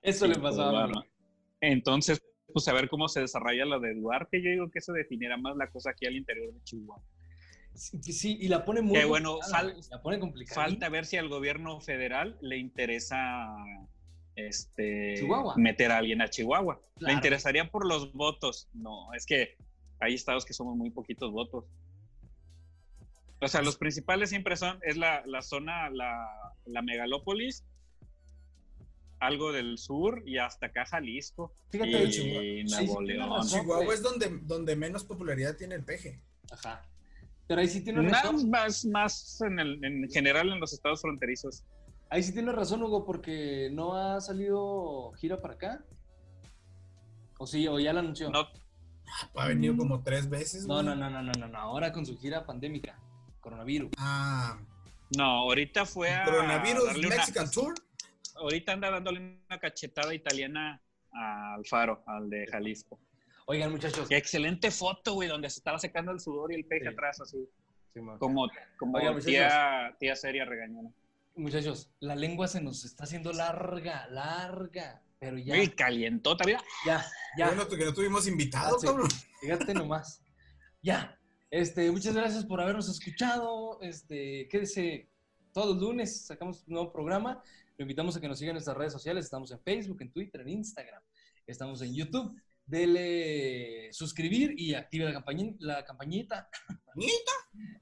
Eso le pasó a AMLO. Bueno, Entonces, pues a ver cómo se desarrolla lo de Duarte. Yo digo que eso definirá más la cosa aquí al interior de Chihuahua. Sí, sí, y la pone muy bueno, fal- la pone complicada. Falta ver si al gobierno federal le interesa este Chihuahua. meter a alguien a Chihuahua. ¿Le Claro. interesaría por los votos? No, es que hay estados que somos muy poquitos votos. O sea, los principales siempre son, es la, la zona, la, la megalópolis, algo del sur y hasta acá Jalisco Fíjate, y Chihuahua. Nuevo sí, León. razón. Chihuahua es donde, donde menos popularidad tiene el peje. Ajá. Pero ahí sí tiene Nada razón. más, más en, el, en general en los estados fronterizos. Ahí sí tiene razón, Hugo, porque no ha salido gira para acá. O sí, o ya la anunció. No, Ha venido como tres veces. no, no, no, no, no, no, no. Ahora con su gira pandémica, coronavirus. Ah, no, ahorita fue a coronavirus darle una- Mexican Tour. Ahorita anda dándole una cachetada italiana al Faro, al de Jalisco. Oigan, muchachos. Qué excelente foto, güey, donde se estaba secando el sudor y el peje Sí. atrás, así, Sí, como, como Oigan, tía, tía seria regañona. Muchachos, la lengua se nos está haciendo larga, larga. Pero ya, Y calientó también. ya, ya. Bueno, que no tuvimos invitados, Ah, sí. cabrón. Fíjate nomás. Ya. Este, muchas gracias por habernos escuchado. Este, quédese todos los lunes, sacamos un nuevo programa. Lo invitamos a que nos sigan en nuestras redes sociales. Estamos en Facebook, en Twitter, en Instagram. Estamos en YouTube. Dele suscribir y active la, campañi- la campañita.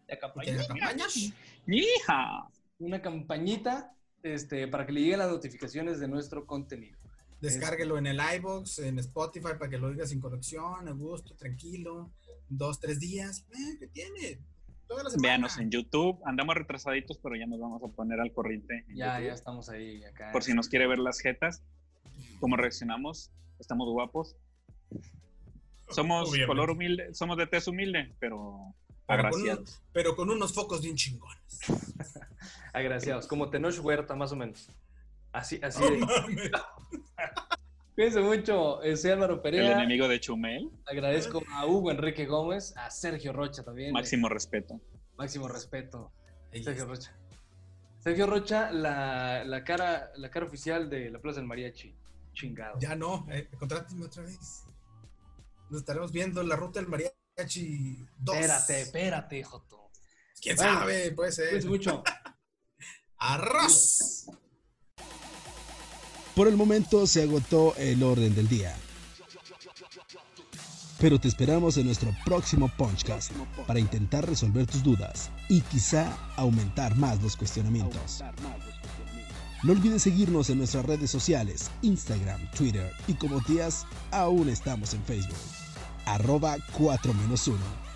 La ¿Tienes campañita. ¡Hija! Una campañita este, para que le lleguen las notificaciones de nuestro contenido. Descárguelo en el iBox, en Spotify para que lo oiga sin conexión, a gusto, tranquilo, dos, tres días. Eh, ¿Qué tiene? Véanos en YouTube. Andamos retrasaditos, pero ya nos vamos a poner al corriente. en Ya, YouTube. ya estamos ahí acá. Por si nos quiere ver las jetas, cómo reaccionamos. Estamos guapos. Somos Obviamente. color humilde, somos de tez humilde, pero Pero con, agraciados. un- pero con unos focos bien chingones. Agraciados, como Tenoch Huerta, más o menos. Así, así. No de-. Cuídense mucho. eh, Soy Álvaro El Pereira. enemigo de Chumel, Agradezco a Hugo Enrique Gómez, a Sergio Rocha también. máximo respeto. eh, máximo respeto. Ahí Sergio está. Rocha. Sergio Rocha, la, la cara, la cara oficial de la Plaza del Mariachi. Chingado. Ya no, eh, contrátame otra vez. Nos estaremos viendo en la ruta del mariachi 2. Espérate, espérate, Joto. ¿Quién Bueno. sabe? Puede ser. Cuídense mucho. Arroz. Por el momento se agotó el orden del día. Pero te esperamos en nuestro próximo Punchcast para intentar resolver tus dudas y quizá aumentar más los cuestionamientos. No olvides seguirnos en nuestras redes sociales, Instagram, Twitter y como tías, aún estamos en Facebook. Arroba 4 1.